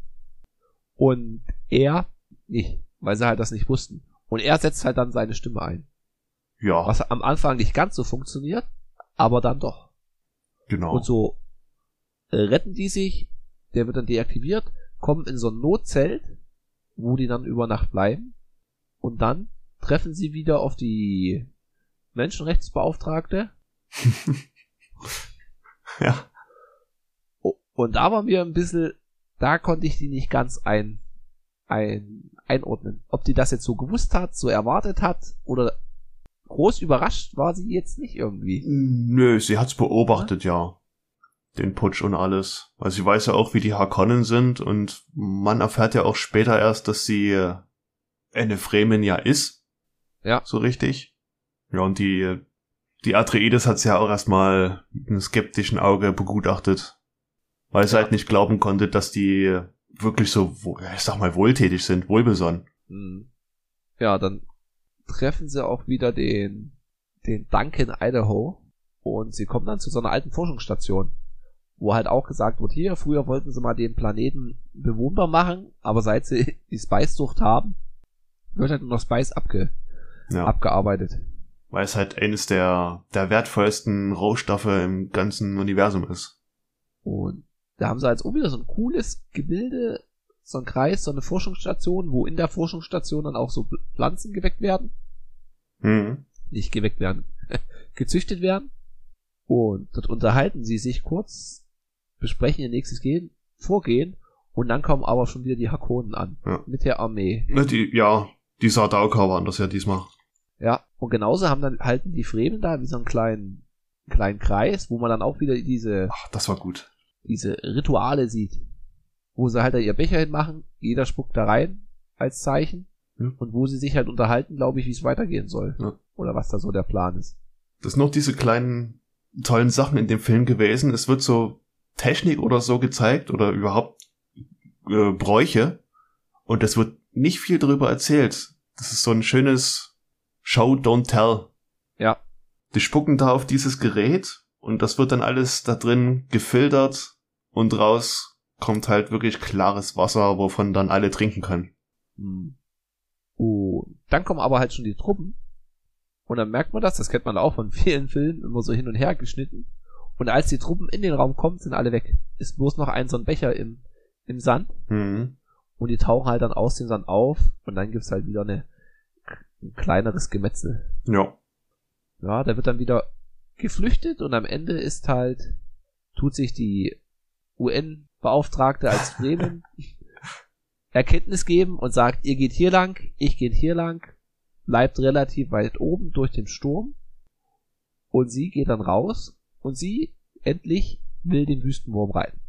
Und er nicht, weil sie halt das nicht wussten. Und er setzt halt dann seine Stimme ein. ja, Was am Anfang nicht ganz so funktioniert, aber dann doch. genau. Und so äh, retten die sich, der wird dann deaktiviert, kommen in so ein Notzelt, wo die dann über Nacht bleiben. Und dann treffen sie wieder auf die Menschenrechtsbeauftragte. *laughs* ja. Und da war mir ein bisschen, da konnte ich die nicht ganz ein, ein, einordnen. Ob die das jetzt so gewusst hat, so erwartet hat oder groß überrascht war sie jetzt nicht irgendwie. Nö, sie hat's beobachtet, ja. Den Putsch und alles. Weil sie weiß ja auch, wie die Harkonnen sind und man erfährt ja auch später erst, dass sie äh, eine Fremen ja ist. Ja. So richtig. Ja, und die, die Atreides hat's ja auch erstmal mit einem skeptischen Auge begutachtet. Weil sie Ja. halt nicht glauben konnte, dass die wirklich so, ich sag mal, wohltätig sind, wohlbesonnen. Hm. Ja, dann treffen sie auch wieder den, den Duncan Idaho und sie kommen dann zu so einer alten Forschungsstation, wo halt auch gesagt wird, hier, früher wollten sie mal den Planeten bewohnbar machen, aber seit sie *laughs* die Spice-Sucht haben, wird halt nur noch Spice abge, Ja. abgearbeitet. Weil es halt eines der, der wertvollsten Rohstoffe im ganzen Universum ist. Und da haben sie als auch wieder so ein cooles Gebilde, so ein Kreis, so eine Forschungsstation, wo in der Forschungsstation dann auch so Pflanzen geweckt werden. Mhm. nicht geweckt werden, *laughs* gezüchtet werden. Und dort unterhalten sie sich kurz, besprechen ihr nächstes Gehen, Vorgehen und dann kommen aber schon wieder die Hakonen an. Ja. Mit der Armee. Die, ja, die Sardauka waren das ja diesmal. Ja. Und genauso haben dann halten die Fremen da wie so einen kleinen, kleinen Kreis, wo man dann auch wieder diese, Ach, das war gut. diese Rituale sieht. Wo sie halt da ihr Becher hinmachen, jeder spuckt da rein als Zeichen. Ja. Und wo sie sich halt unterhalten, glaube ich, wie es weitergehen soll. Ja. Oder was da so der Plan ist. Das sind noch diese kleinen tollen Sachen in dem Film gewesen. Es wird so Technik oder so gezeigt oder überhaupt äh, Bräuche. Und es wird nicht viel darüber erzählt. Das ist so ein schönes Show, don't tell. Ja. Die spucken da auf dieses Gerät und das wird dann alles da drin gefiltert und raus kommt halt wirklich klares Wasser, wovon dann alle trinken können. Hm. Und dann kommen aber halt schon die Truppen. Und dann merkt man das, das kennt man auch von *laughs* vielen Filmen, immer so hin und her geschnitten. Und als die Truppen in den Raum kommen, sind alle weg. Ist bloß noch ein so ein Becher im, im Sand. Mhm. Und die tauchen halt dann aus dem Sand auf. Und dann gibt's halt wieder eine, ein kleineres Gemetzel. Ja. Ja, da wird dann wieder geflüchtet und am Ende ist halt, tut sich die UN-Beauftragte als Fremen *laughs* Erkenntnis geben und sagt, ihr geht hier lang, ich geht hier lang, bleibt relativ weit oben durch den Sturm und sie geht dann raus und sie endlich will den Wüstenwurm reiten.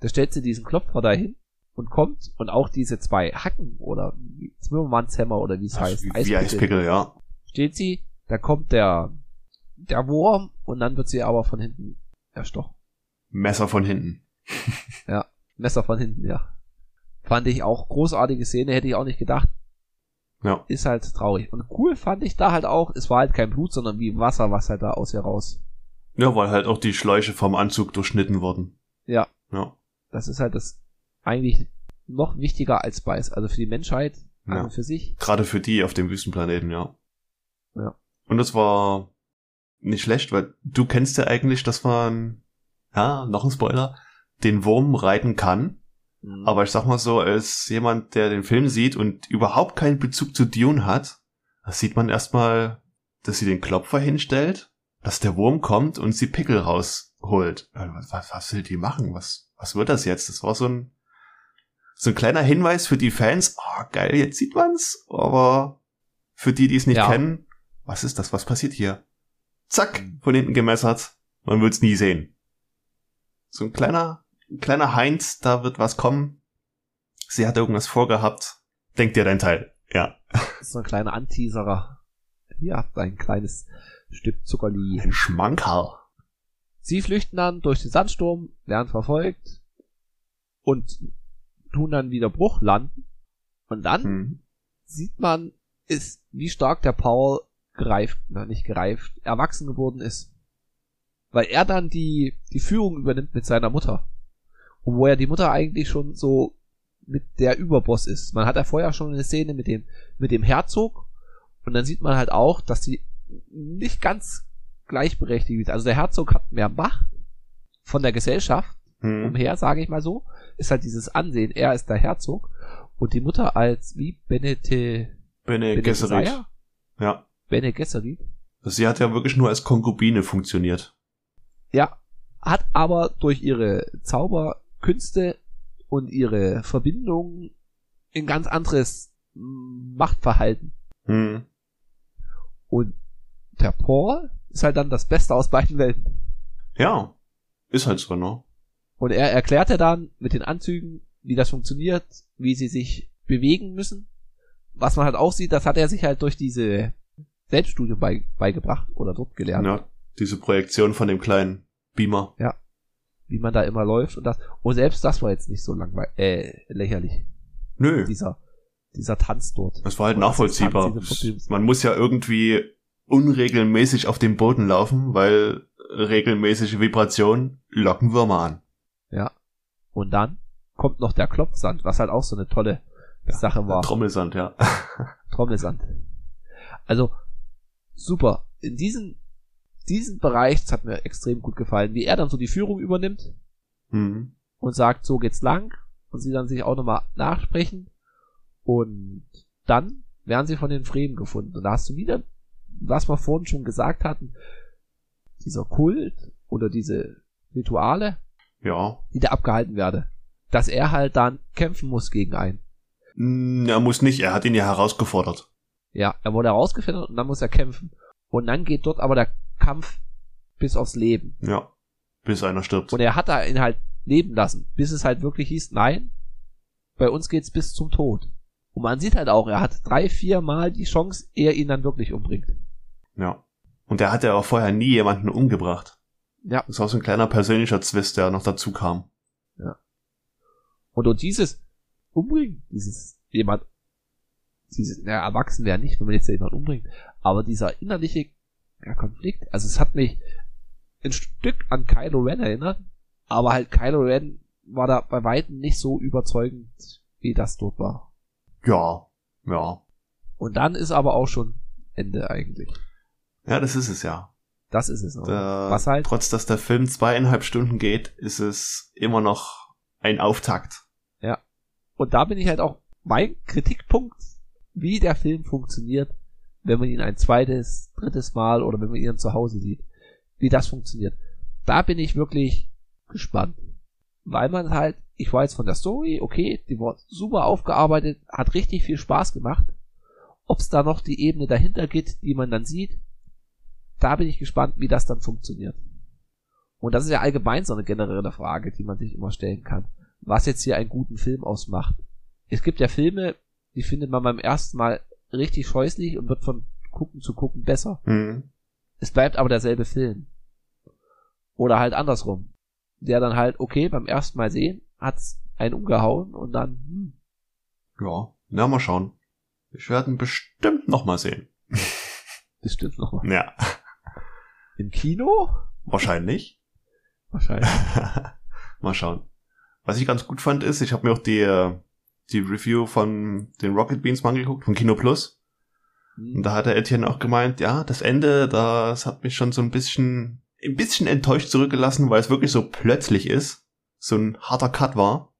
Da stellt sie diesen Klopfer dahin und kommt und auch diese zwei Hacken oder Zimmermannshämmer oder wie es heißt, Wie, wie Eispickel, ja. steht sie, da kommt der, der Wurm und dann wird sie aber von hinten erstochen. Messer von hinten. *laughs* Messer von hinten, ja. Fand ich auch großartige Szene, hätte ich auch nicht gedacht. Ja. Ist halt traurig. Und cool fand ich da halt auch, es war halt kein Blut, sondern wie Wasser, was halt da aus ihr raus. Ja, weil halt auch die Schläuche vom Anzug durchschnitten wurden. Ja, Ja. das ist halt das eigentlich noch wichtiger als Spice. Also für die Menschheit, Ja. also für sich. Gerade für die auf dem Wüstenplaneten, ja. Ja. Und das war nicht schlecht, weil du kennst ja eigentlich, dass man, ja, noch ein Spoiler, den Wurm reiten kann. Mhm. Aber ich sag mal so, als jemand, der den Film sieht und überhaupt keinen Bezug zu Dune hat, da sieht man erstmal, dass sie den Klopfer hinstellt, dass der Wurm kommt und sie Pickel rausholt. Was, was, was will die machen? Was, was wird das jetzt? Das war so ein, so ein kleiner Hinweis für die Fans. Oh, geil, jetzt sieht man's. Aber für die, die es nicht Ja. kennen, was ist das? Was passiert hier? Zack, von hinten gemessert. Man wird's nie sehen. So ein kleiner, ein kleiner Heinz, da wird was kommen. Sie hat irgendwas vorgehabt. Denk dir dein Teil. Ja. *laughs* So ein kleiner Anteaserer. Ihr habt ein kleines Stück Zuckerli. Ein Schmankerl. Sie flüchten dann durch den Sandsturm, werden verfolgt und tun dann wieder Bruch landen. Und dann Hm. sieht man, ist, wie stark der Paul gereift, na nicht gereift, erwachsen geworden ist. Weil er dann die, die Führung übernimmt mit seiner Mutter. Und wo er die Mutter eigentlich schon so mit der Überboss ist. Man hat ja vorher schon eine Szene mit dem, mit dem Herzog. Und dann sieht man halt auch, dass die nicht ganz gleichberechtigt ist. Also der Herzog hat mehr Macht von der Gesellschaft Hm. umher, sage ich mal so, ist halt dieses Ansehen, er ist der Herzog und die Mutter als wie Benete, Bene Bene Gesserit. Gesserit? Ja. Bene Gesserit, Sie hat ja wirklich nur als Konkubine funktioniert. ja, hat aber durch ihre Zauberkünste und ihre Verbindung ein ganz anderes Machtverhalten. Hm. Und der Paul ist halt dann das Beste aus beiden Welten. Ja. Ist halt so, ne? Und er erklärte dann mit den Anzügen, wie das funktioniert, wie sie sich bewegen müssen. Was man halt auch sieht, das hat er sich halt durch diese Selbststudium bei, beigebracht oder dort gelernt, Ja. Diese Projektion von dem kleinen Beamer. wie man da immer läuft und das. Und selbst das war jetzt nicht so langweilig, äh, lächerlich. Nö. Dieser, dieser Tanz dort. Das war halt Oder nachvollziehbar. Podiums- Man muss ja irgendwie unregelmäßig auf dem Boden laufen, weil regelmäßige Vibrationen locken Würmer an. Ja. Und dann kommt noch der Klopfsand, was halt auch so eine tolle Sache war. Trommelsand, ja. *laughs* *laughs* Trommelsand. Also, super. In diesem, diesen Bereich, das hat mir extrem gut gefallen, wie er dann so die Führung übernimmt Hm. und sagt, so geht's lang und sie dann sich auch nochmal nachsprechen und dann werden sie von den Fremen gefunden. Und da hast du wieder, was wir vorhin schon gesagt hatten, dieser Kult oder diese Rituale, Ja. die da abgehalten werden. Dass er halt dann kämpfen muss gegen einen. Hm, Er muss nicht, er hat ihn ja herausgefordert. Ja, er wurde herausgefordert und dann muss er kämpfen. Und dann geht dort aber der Kampf bis aufs Leben. Ja. Bis einer stirbt. Und er hat da ihn halt leben lassen, bis es halt wirklich hieß, nein, bei uns geht's bis zum Tod. Und man sieht halt auch, er hat drei, vier Mal die Chance, er ihn dann wirklich umbringt. Ja. Und er hat ja auch vorher nie jemanden umgebracht. Ja. Das war so ein kleiner persönlicher Zwist, der noch dazu kam. Und durch dieses Umbringen, dieses jemand, dieses, na, erwachsen wäre nicht, wenn man jetzt jemand umbringt, aber dieser innerliche ja, Konflikt, also es hat mich ein Stück an Kylo Ren erinnert, aber halt Kylo Ren war da bei Weitem nicht so überzeugend, wie das dort war. Ja. Ja. Und dann ist aber auch schon Ende eigentlich. Ja, das ist es ja. Das ist es. Der, Was halt, Trotz, dass der Film zweieinhalb Stunden geht, ist es immer noch ein Auftakt. und da bin ich halt auch mein Kritikpunkt, wie der Film funktioniert, wenn man ihn ein zweites, drittes Mal oder wenn man ihn zu Hause sieht, wie das funktioniert. Da bin ich wirklich gespannt, weil man halt, ich jetzt von der Story, okay, die war super aufgearbeitet, hat richtig viel Spaß gemacht. Ob es da noch die Ebene dahinter geht, die man dann sieht, da bin ich gespannt, wie das dann funktioniert. Und das ist ja allgemein so eine generelle Frage, die man sich immer stellen kann. Was jetzt hier einen guten Film ausmacht. Es gibt ja Filme, die findet man beim ersten Mal richtig scheußlich und wird von gucken zu gucken besser. Mhm. Es bleibt aber derselbe Film. Oder halt andersrum. Der dann halt, okay, beim ersten Mal sehen, hat's einen umgehauen und dann, hm, Ja, na mal schauen. Ich werde ihn bestimmt noch mal sehen. *laughs* bestimmt nochmal. Ja, Im Kino? wahrscheinlich. *laughs* Wahrscheinlich. *laughs* mal schauen. Was ich ganz gut fand ist, ich habe mir auch die äh, die Review von den Rocket Beans mal angeguckt, von Kino Plus. Und Hm. da hat der Etienne auch gemeint, ja, das Ende, das hat mich schon so ein bisschen, ein bisschen enttäuscht zurückgelassen, weil es wirklich so plötzlich ist. So ein harter Cut war.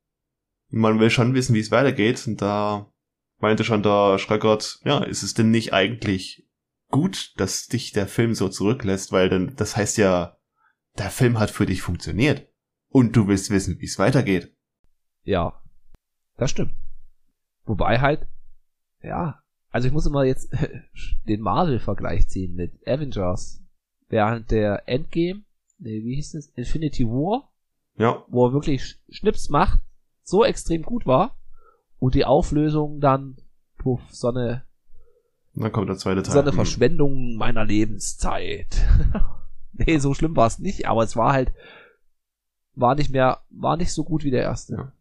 Und man will schon wissen, wie es weitergeht. Und da meinte schon der Schreckert, ja, ist es denn nicht eigentlich gut, dass dich der Film so zurücklässt, weil dann, das heißt ja, der Film hat für dich funktioniert. Und du willst wissen, wie es weitergeht. Ja, das stimmt. Wobei halt, ja, also ich muss immer jetzt *laughs* den Marvel-Vergleich ziehen mit Avengers. Während der Endgame, nee, wie hieß es, Infinity War, Ja, wo er wirklich Sch- Schnips macht, so extrem gut war und die Auflösung dann, puff, so eine, und dann kommt der zweite Teil. so eine Hm. Verschwendung meiner Lebenszeit. *laughs* nee, so schlimm war es nicht, aber es war halt, war nicht mehr, war nicht so gut wie der erste. Ja.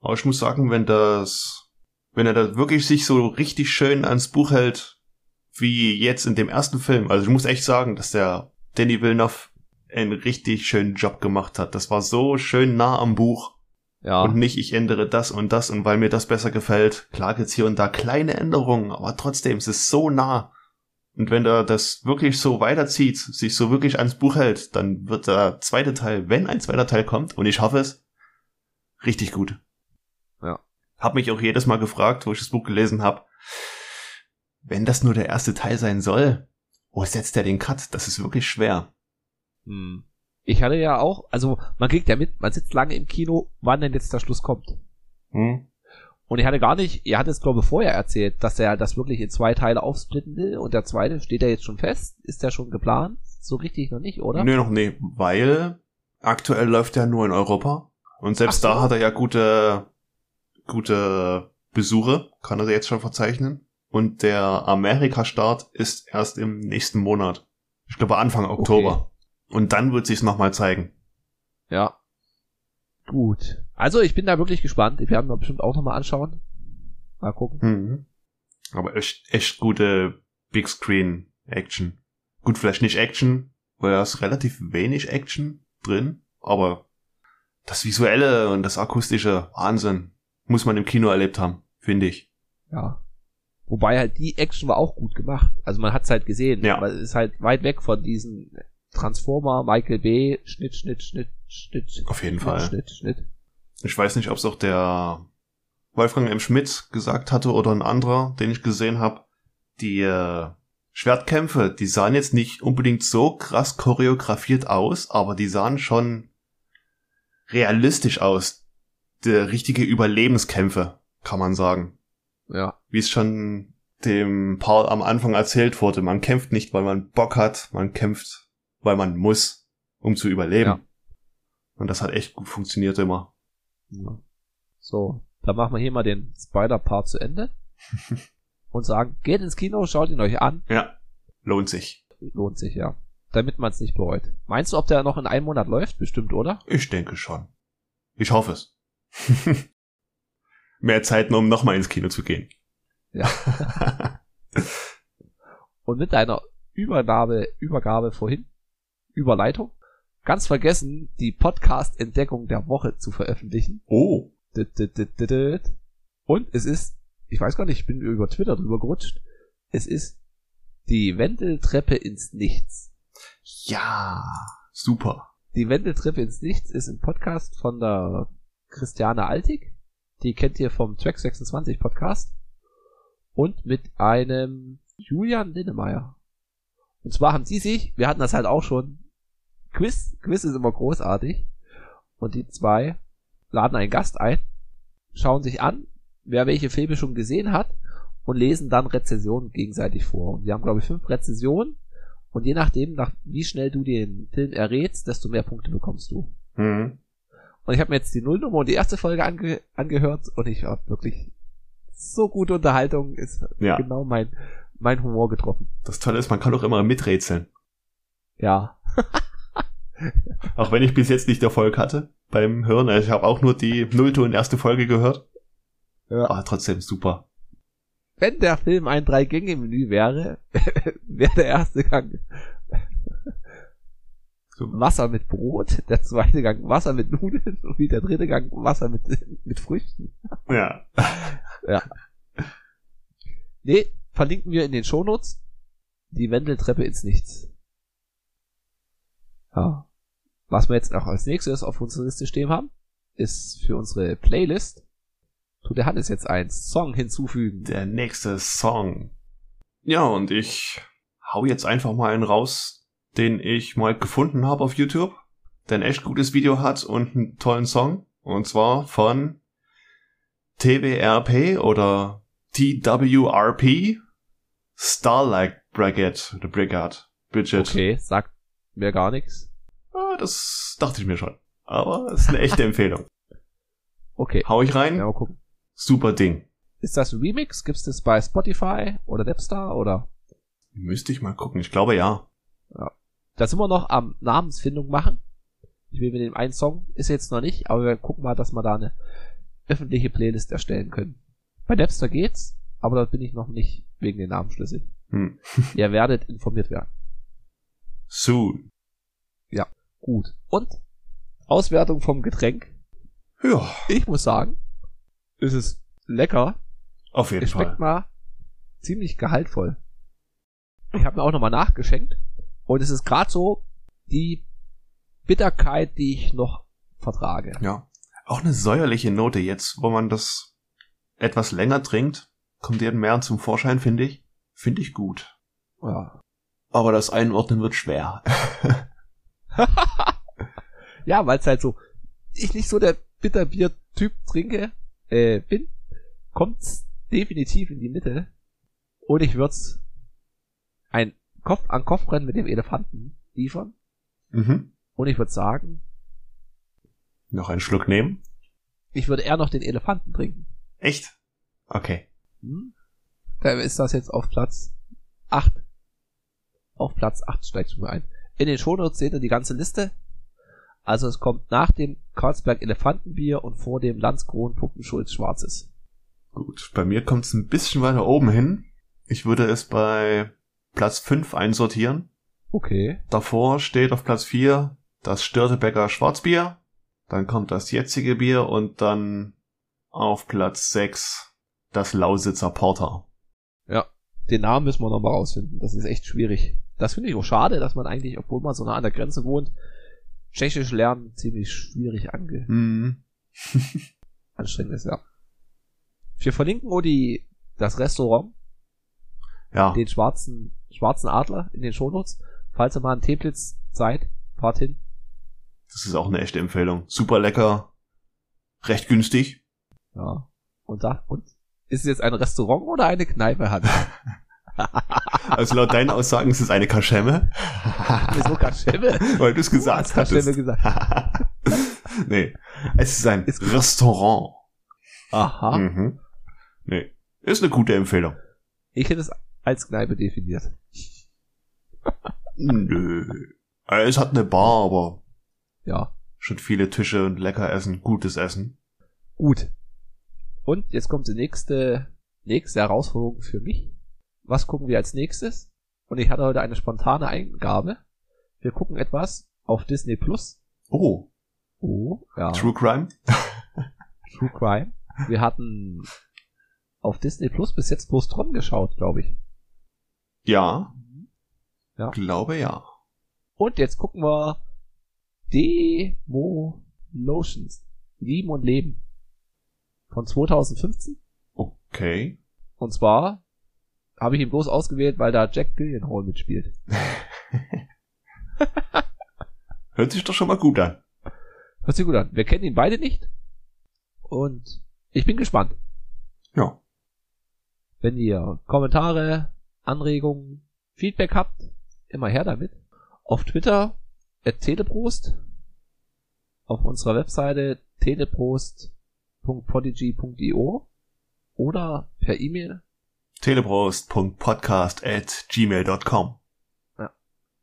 Aber ich muss sagen, wenn das, wenn er da wirklich sich so richtig schön ans Buch hält, wie jetzt in dem ersten Film, also ich muss echt sagen, dass der Danny Villeneuve einen richtig schönen Job gemacht hat. Das war so schön nah am Buch Ja. und nicht, ich ändere das und das und weil mir das besser gefällt. Klar gibt's hier und da kleine Änderungen, aber trotzdem, es ist so nah. Und wenn er das wirklich so weiterzieht, sich so wirklich ans Buch hält, dann wird der zweite Teil, wenn ein zweiter Teil kommt, und ich hoffe es, richtig gut. Ja. Hab mich auch jedes Mal gefragt, wo ich das Buch gelesen habe, wenn das nur der erste Teil sein soll, wo setzt er den Cut? Das ist wirklich schwer. Hm. Ich hatte ja auch, also man kriegt ja mit, man sitzt lange im Kino, wann denn jetzt der Schluss kommt. Hm? Und ich hatte gar nicht, ihr hattet es glaube ich vorher erzählt, dass er das wirklich in zwei Teile aufsplitten will und der zweite steht ja jetzt schon fest, ist der schon geplant? So richtig noch nicht, oder? Nö, noch nee, weil aktuell läuft er nur in Europa. Und selbst so. da hat er ja gute, gute Besuche, kann er jetzt schon verzeichnen. Und der Amerika-Start ist erst im nächsten Monat. Ich glaube Anfang Oktober. Und dann wird sich's nochmal zeigen. Ja. Gut. Also ich bin da wirklich gespannt. Ich werde mir bestimmt auch nochmal anschauen. Mal gucken. Mhm. Aber echt, echt gute Big Screen Action. Gut, vielleicht nicht Action, weil da ist relativ wenig Action drin, aber das Visuelle und das Akustische, Wahnsinn. Muss man im Kino erlebt haben, finde ich. Ja. Wobei halt die Action war auch gut gemacht. Also man hat es halt gesehen. Ja. Weil es ist halt weit weg von diesen Transformer, Michael Bay, Schnitt, Schnitt, Schnitt, Schnitt. Auf jeden Schnitt, Fall. Schnitt, Schnitt. Ich weiß nicht, ob es auch der Wolfgang M. Schmidt gesagt hatte oder ein anderer, den ich gesehen habe. Die äh, Schwertkämpfe, die sahen jetzt nicht unbedingt so krass choreografiert aus, aber die sahen schon realistisch aus. Der richtige Überlebenskämpfe, kann man sagen. Ja. Wie es schon dem Paul am Anfang erzählt wurde. Man kämpft nicht, weil man Bock hat, man kämpft, weil man muss, um zu überleben. Ja. Und das hat echt gut funktioniert immer. Ja. So, dann machen wir hier mal den Spider-Part zu Ende. *laughs* und sagen, geht ins Kino, schaut ihn euch an. Ja, lohnt sich. Lohnt sich, ja. Damit man es nicht bereut. Meinst du, ob der noch in einem Monat läuft? Bestimmt, oder? Ich denke schon. Ich hoffe es. *laughs* Mehr Zeit, nur um nochmal ins Kino zu gehen. Ja. *laughs* Und mit deiner Übergabe, Übergabe vorhin, Überleitung, ganz vergessen, die Podcast-Entdeckung der Woche zu veröffentlichen. oh. Und es ist, ich weiß gar nicht, ich bin über Twitter drüber gerutscht. Es ist die Wendeltreppe ins Nichts. Ja, super. Die Wendeltreppe ins Nichts ist ein Podcast von der Christiane Altig. Die kennt ihr vom Track 26 Podcast. Und mit einem Julian Linnemeyer. Und zwar haben sie sich, wir hatten das halt auch schon, Quiz, Quiz ist immer großartig. Und die zwei laden einen Gast ein, schauen sich an, wer welche Filme schon gesehen hat und lesen dann Rezensionen gegenseitig vor. Und wir haben, glaube ich, fünf Rezensionen und je nachdem, nach wie schnell du den Film errätst, desto mehr Punkte bekommst du. Mhm. Und ich habe mir jetzt die Nullnummer und die erste Folge ange angehört und ich habe wirklich so gute Unterhaltung, ist Ja. genau mein, mein Humor getroffen. Das Tolle ist, man kann auch immer miträtseln. Ja. *laughs* *laughs* Auch wenn ich bis jetzt nicht Erfolg hatte beim Hören. Also ich habe auch nur die nullte und erste Folge gehört. Ja. Aber trotzdem super. Wenn der Film ein Drei-Gänge-Menü wäre, *laughs* wäre der erste Gang. Wasser mit Brot, der zweite Gang Wasser mit Nudeln *laughs* und wie der dritte Gang Wasser mit, mit Früchten. Ja. Nee, verlinken wir in den Shownotes die Wendeltreppe ins Nichts. Ja. Was wir jetzt auch als nächstes auf unserer Liste stehen haben, ist für unsere Playlist, tut der Hannes jetzt einen Song hinzufügen. Der nächste Song. Ja, und ich hau jetzt einfach mal einen raus, den ich mal gefunden habe auf YouTube, der ein echt gutes Video hat und einen tollen Song. Und zwar von TWRP oder TWRP Starlight Brigade oder Brigade. Bridget. Okay, sagt mir gar nichts. Ah, das dachte ich mir schon. Aber es ist eine echte *laughs* Empfehlung. Okay, Hau ich rein. ja, mal gucken. Super Ding. Ist das ein Remix? Gibt's das bei Spotify oder Napster oder? Müsste ich mal gucken. Ich glaube ja. Da sind wir noch am Namensfindung machen. Ich will mit dem einen Song, ist jetzt noch nicht, aber wir gucken mal, dass wir da eine öffentliche Playlist erstellen können. Bei Napster geht's, aber da bin ich noch nicht wegen den Namensschlüssel. Hm. Ihr werdet informiert werden. Soon. Gut. Und Auswertung vom Getränk. Ja, Ich muss sagen, es ist lecker. auf jeden Es Fall. schmeckt mal ziemlich gehaltvoll. Ich habe mir auch nochmal nachgeschenkt. Und es ist gerade so die Bitterkeit, die ich noch vertrage. Ja. Auch eine säuerliche Note jetzt, wo man das etwas länger trinkt, kommt eben mehr zum Vorschein, finde ich. Finde ich gut. Ja, Aber das Einordnen wird schwer. *laughs* *laughs* ja weil es halt so, ich nicht so der Bitterbier-Typ trinke, äh, bin, kommt's definitiv in die Mitte. Und ich würd's ein Kopf an Kopfrennen mit dem Elefanten liefern. Mhm. Und ich würde sagen, Noch einen Schluck nehmen. ich würde eher noch den Elefanten trinken. Echt? Okay. Hm? Da ist das jetzt auf Platz 8. Auf Platz 8 steigt schon mal ein. In den Shownotes seht ihr die ganze Liste. Also es kommt nach dem Karlsberg Elefantenbier und vor dem Landskron Puppenschulz Schwarzes. Gut. Bei mir kommt es ein bisschen weiter oben hin. Ich würde es bei Platz 5 einsortieren. Okay. Davor steht auf Platz 4 das Störtebecker Schwarzbier. Dann kommt das jetzige Bier und dann auf Platz 6 das Lausitzer Porter. Ja. Den Namen müssen wir noch mal rausfinden. Das ist echt schwierig. Das finde ich auch schade, dass man eigentlich, obwohl man so nah an der Grenze wohnt, Tschechisch lernen ziemlich schwierig ange Hm. *laughs* anstrengend ist, ja. Wir verlinken die, das Restaurant Ja, den schwarzen, schwarzen Adler in den Shownotes. Falls ihr mal einen Teeblitz seid, fahrt hin. das ist auch eine echte Empfehlung. Super lecker, recht günstig. Ja. Und da, und? Ist es jetzt ein Restaurant oder eine Kneipe, Hans? *laughs* Also laut deinen Aussagen ist es eine Kaschemme, Wieso Kaschemme? weil du es gesagt hast Kaschemme gesagt. *laughs* nee, es ist ein Ist- Restaurant. Aha. Mhm. Nee, ist eine gute Empfehlung. Ich hätte es als Kneipe definiert. *laughs* Nö. Äh, Es hat eine Bar, aber Ja. schon viele Tische und lecker Essen, gutes Essen. Gut. Und jetzt kommt die nächste, nächste Herausforderung für mich. Was gucken wir als nächstes? Und ich hatte heute eine spontane Eingabe. Wir gucken etwas auf Disney Plus. Oh, Oh, ja. True Crime? *laughs* True Crime. Wir hatten auf Disney Plus bis jetzt bloß Tron geschaut, glaube ich. Ja. Ja. Glaube ja. Und jetzt gucken wir Demo Lotions. Lieben und Leben. Von 2015. Okay. Und zwar habe ich ihn bloß ausgewählt, weil da Jack Gyllenhaal mitspielt. *laughs* Hört sich doch schon mal gut an. Hört sich gut an. Wir kennen ihn beide nicht. Und ich bin gespannt. Ja. Wenn ihr Kommentare, Anregungen, Feedback habt, immer her damit. Auf Twitter at teleprost, auf unserer Webseite teleprost.podigy.io oder per E-Mail. teleprost.podcast at gmail.com.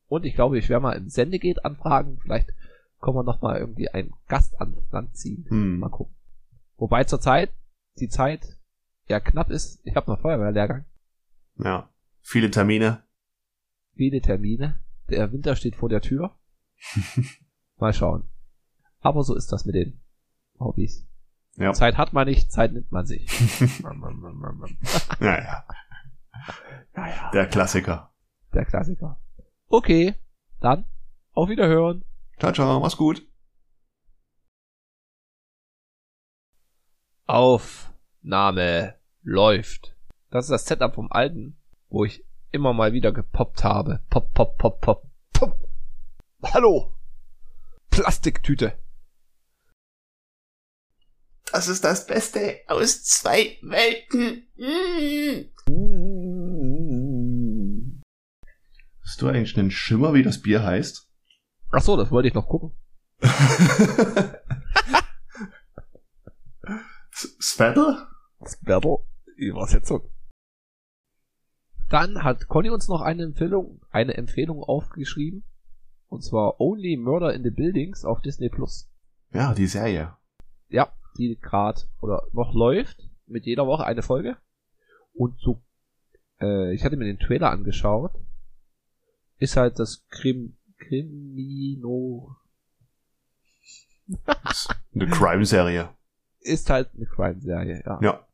Und ich glaube, ich werde mal im Sendegeht anfragen. Vielleicht können wir noch mal irgendwie einen Gast an Land ziehen. Hm. Mal gucken. Wobei zurzeit die Zeit ja knapp ist. Ich habe noch Feuerwehrlehrgang. Ja. Viele Termine. Viele Termine. Der Winter steht vor der Tür. *laughs* Mal schauen. Aber so ist das mit den Hobbys. Ja. Zeit hat man nicht, Zeit nimmt man sich. *laughs* *laughs* Naja, naja, der Klassiker. der Klassiker. Okay, dann auf Wiederhören. Ciao, ciao, mach's gut. Aufnahme läuft. Das ist das Setup vom alten, wo ich immer mal wieder gepoppt habe. Pop, pop, pop, pop, pop. Hallo. Plastiktüte. Das ist das Beste aus zwei Welten. Hast du eigentlich einen Schimmer, wie das Bier heißt? Ach so, das wollte ich noch gucken. Svedder? Sperber. Übersetzung. Dann hat Conny uns noch eine Empfehlung, eine Empfehlung aufgeschrieben. Und zwar Only Murder in the Buildings auf Disney Plus. Ja, die Serie. Ja, die gerade oder noch läuft. Mit jeder Woche eine Folge. Und so, äh, ich hatte mir den Trailer angeschaut. Ist halt das Krim, Krimino, Eine Crime-Serie. ist halt eine Crime-Serie, ja. Ja.